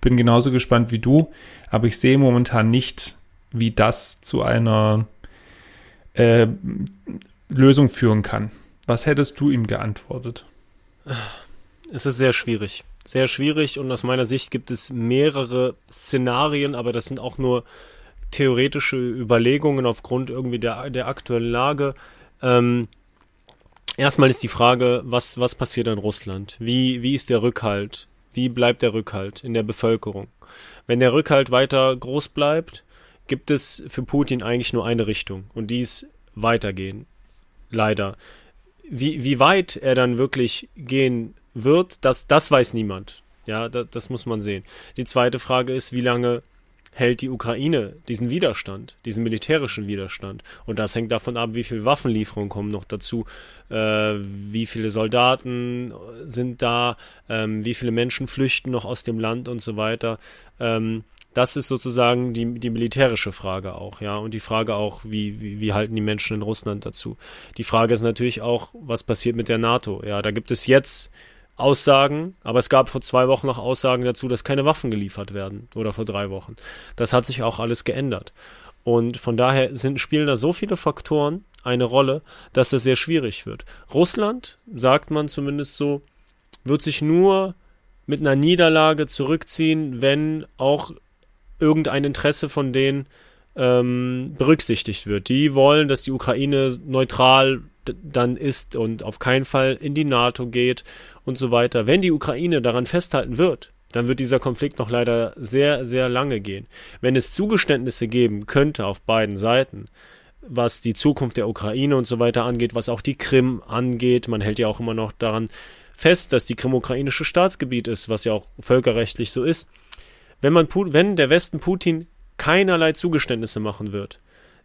Ich bin genauso gespannt wie du, aber ich sehe momentan nicht, wie das zu einer äh, Lösung führen kann. Was hättest du ihm geantwortet? Es ist sehr schwierig. Sehr schwierig und aus meiner Sicht gibt es mehrere Szenarien, aber das sind auch nur theoretische Überlegungen aufgrund irgendwie der, der aktuellen Lage. Ähm, erstmal ist die Frage, was, was passiert in Russland? Wie, wie ist der Rückhalt? Wie bleibt der Rückhalt in der Bevölkerung? Wenn der Rückhalt weiter groß bleibt, gibt es für Putin eigentlich nur eine Richtung und dies weitergehen. Leider. Wie, wie weit er dann wirklich gehen wird, das, das weiß niemand. Ja, das, das muss man sehen. Die zweite Frage ist, wie lange hält die Ukraine diesen Widerstand, diesen militärischen Widerstand. Und das hängt davon ab, wie viele Waffenlieferungen kommen noch dazu, äh, wie viele Soldaten sind da, ähm, wie viele Menschen flüchten noch aus dem Land und so weiter. Ähm, das ist sozusagen die, die militärische Frage auch, ja. Und die Frage auch, wie, wie, wie halten die Menschen in Russland dazu? Die Frage ist natürlich auch, was passiert mit der NATO? Ja, da gibt es jetzt Aussagen, aber es gab vor zwei Wochen noch Aussagen dazu, dass keine Waffen geliefert werden oder vor drei Wochen. Das hat sich auch alles geändert. Und von daher sind, spielen da so viele Faktoren eine Rolle, dass das sehr schwierig wird. Russland, sagt man zumindest so, wird sich nur mit einer Niederlage zurückziehen, wenn auch irgendein Interesse von denen ähm, berücksichtigt wird. Die wollen, dass die Ukraine neutral dann ist und auf keinen Fall in die NATO geht und so weiter. Wenn die Ukraine daran festhalten wird, dann wird dieser Konflikt noch leider sehr, sehr lange gehen. Wenn es Zugeständnisse geben könnte auf beiden Seiten, was die Zukunft der Ukraine und so weiter angeht, was auch die Krim angeht, man hält ja auch immer noch daran fest, dass die Krim ukrainische Staatsgebiet ist, was ja auch völkerrechtlich so ist. Wenn, man, wenn der Westen Putin keinerlei Zugeständnisse machen wird,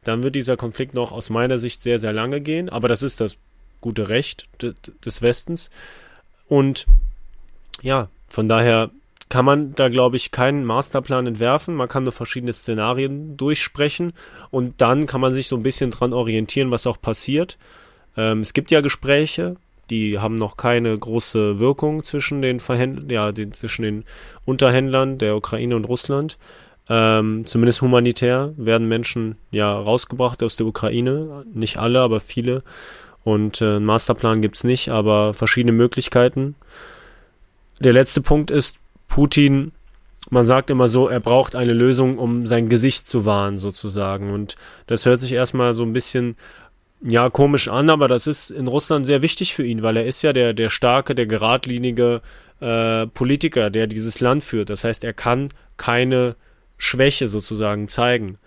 dann wird dieser Konflikt noch aus meiner Sicht sehr, sehr lange gehen. Aber das ist das gute Recht des Westens. Und ja, von daher kann man da, glaube ich, keinen Masterplan entwerfen. Man kann nur verschiedene Szenarien durchsprechen und dann kann man sich so ein bisschen dran orientieren, was auch passiert. Ähm, es gibt ja Gespräche, die haben noch keine große Wirkung zwischen den Verhänd ja, den, zwischen den Unterhändlern der Ukraine und Russland. Ähm, zumindest humanitär werden Menschen ja rausgebracht aus der Ukraine. Nicht alle, aber viele. Und äh, einen Masterplan gibt es nicht, aber verschiedene Möglichkeiten. Der letzte Punkt ist, Putin, man sagt immer so, er braucht eine Lösung, um sein Gesicht zu wahren, sozusagen. Und das hört sich erstmal so ein bisschen ja, komisch an, aber das ist in Russland sehr wichtig für ihn, weil er ist ja der, der starke, der geradlinige äh, Politiker, der dieses Land führt. Das heißt, er kann keine Schwäche sozusagen zeigen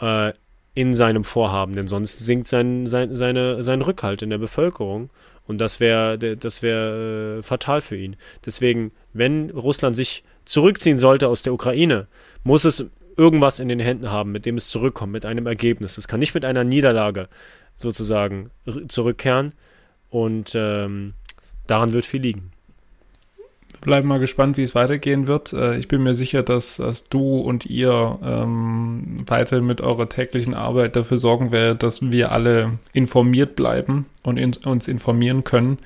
äh, in seinem Vorhaben, denn sonst sinkt sein, sein, seine, sein Rückhalt in der Bevölkerung und das wäre das wäre äh, fatal für ihn. Deswegen, wenn Russland sich zurückziehen sollte aus der Ukraine, muss es irgendwas in den Händen haben, mit dem es zurückkommt, mit einem Ergebnis. Es kann nicht mit einer Niederlage sozusagen zurückkehren und ähm, daran wird viel liegen bleiben mal gespannt, wie es weitergehen wird. Äh, ich bin mir sicher, dass, dass du und ihr ähm, weiter mit eurer täglichen Arbeit dafür sorgen werdet, dass wir alle informiert bleiben und in, uns informieren können.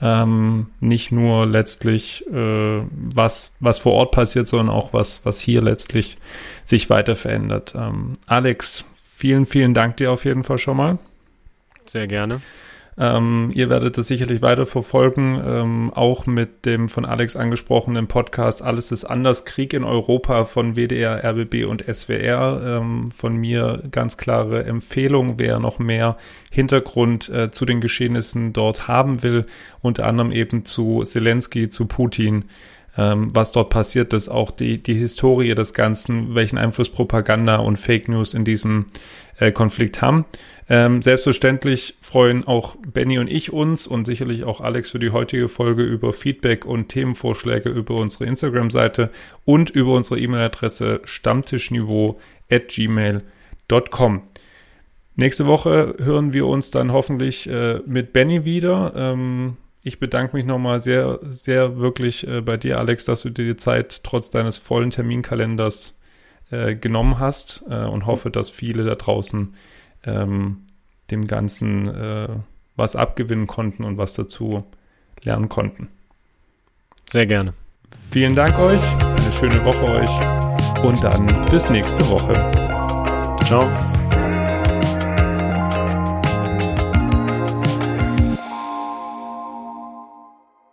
Ähm, nicht nur letztlich, äh, was, was vor Ort passiert, sondern auch was, was hier letztlich sich weiter verändert. Ähm, Alex, vielen, vielen Dank dir auf jeden Fall schon mal. Sehr gerne. Ähm, ihr werdet das sicherlich weiter verfolgen, ähm, auch mit dem von Alex angesprochenen Podcast Alles ist anders, Krieg in Europa von WDR, RBB und SWR. Ähm, von mir ganz klare Empfehlung, wer noch mehr Hintergrund äh, zu den Geschehnissen dort haben will, unter anderem eben zu Zelensky, zu Putin, ähm, was dort passiert ist, auch die, die Historie des Ganzen, welchen Einfluss Propaganda und Fake News in diesem äh, Konflikt haben. Ähm, selbstverständlich freuen auch Benny und ich uns und sicherlich auch Alex für die heutige Folge über Feedback und Themenvorschläge über unsere Instagram-Seite und über unsere E-Mail-Adresse stammtischniveau at gmail.com. Nächste Woche hören wir uns dann hoffentlich äh, mit Benny wieder. Ähm, ich bedanke mich nochmal sehr, sehr wirklich äh, bei dir, Alex, dass du dir die Zeit trotz deines vollen Terminkalenders äh, genommen hast äh, und hoffe, dass viele da draußen ähm, dem Ganzen äh, was abgewinnen konnten und was dazu lernen konnten. Sehr gerne. Vielen Dank euch, eine schöne Woche euch und dann bis nächste Woche. Ciao.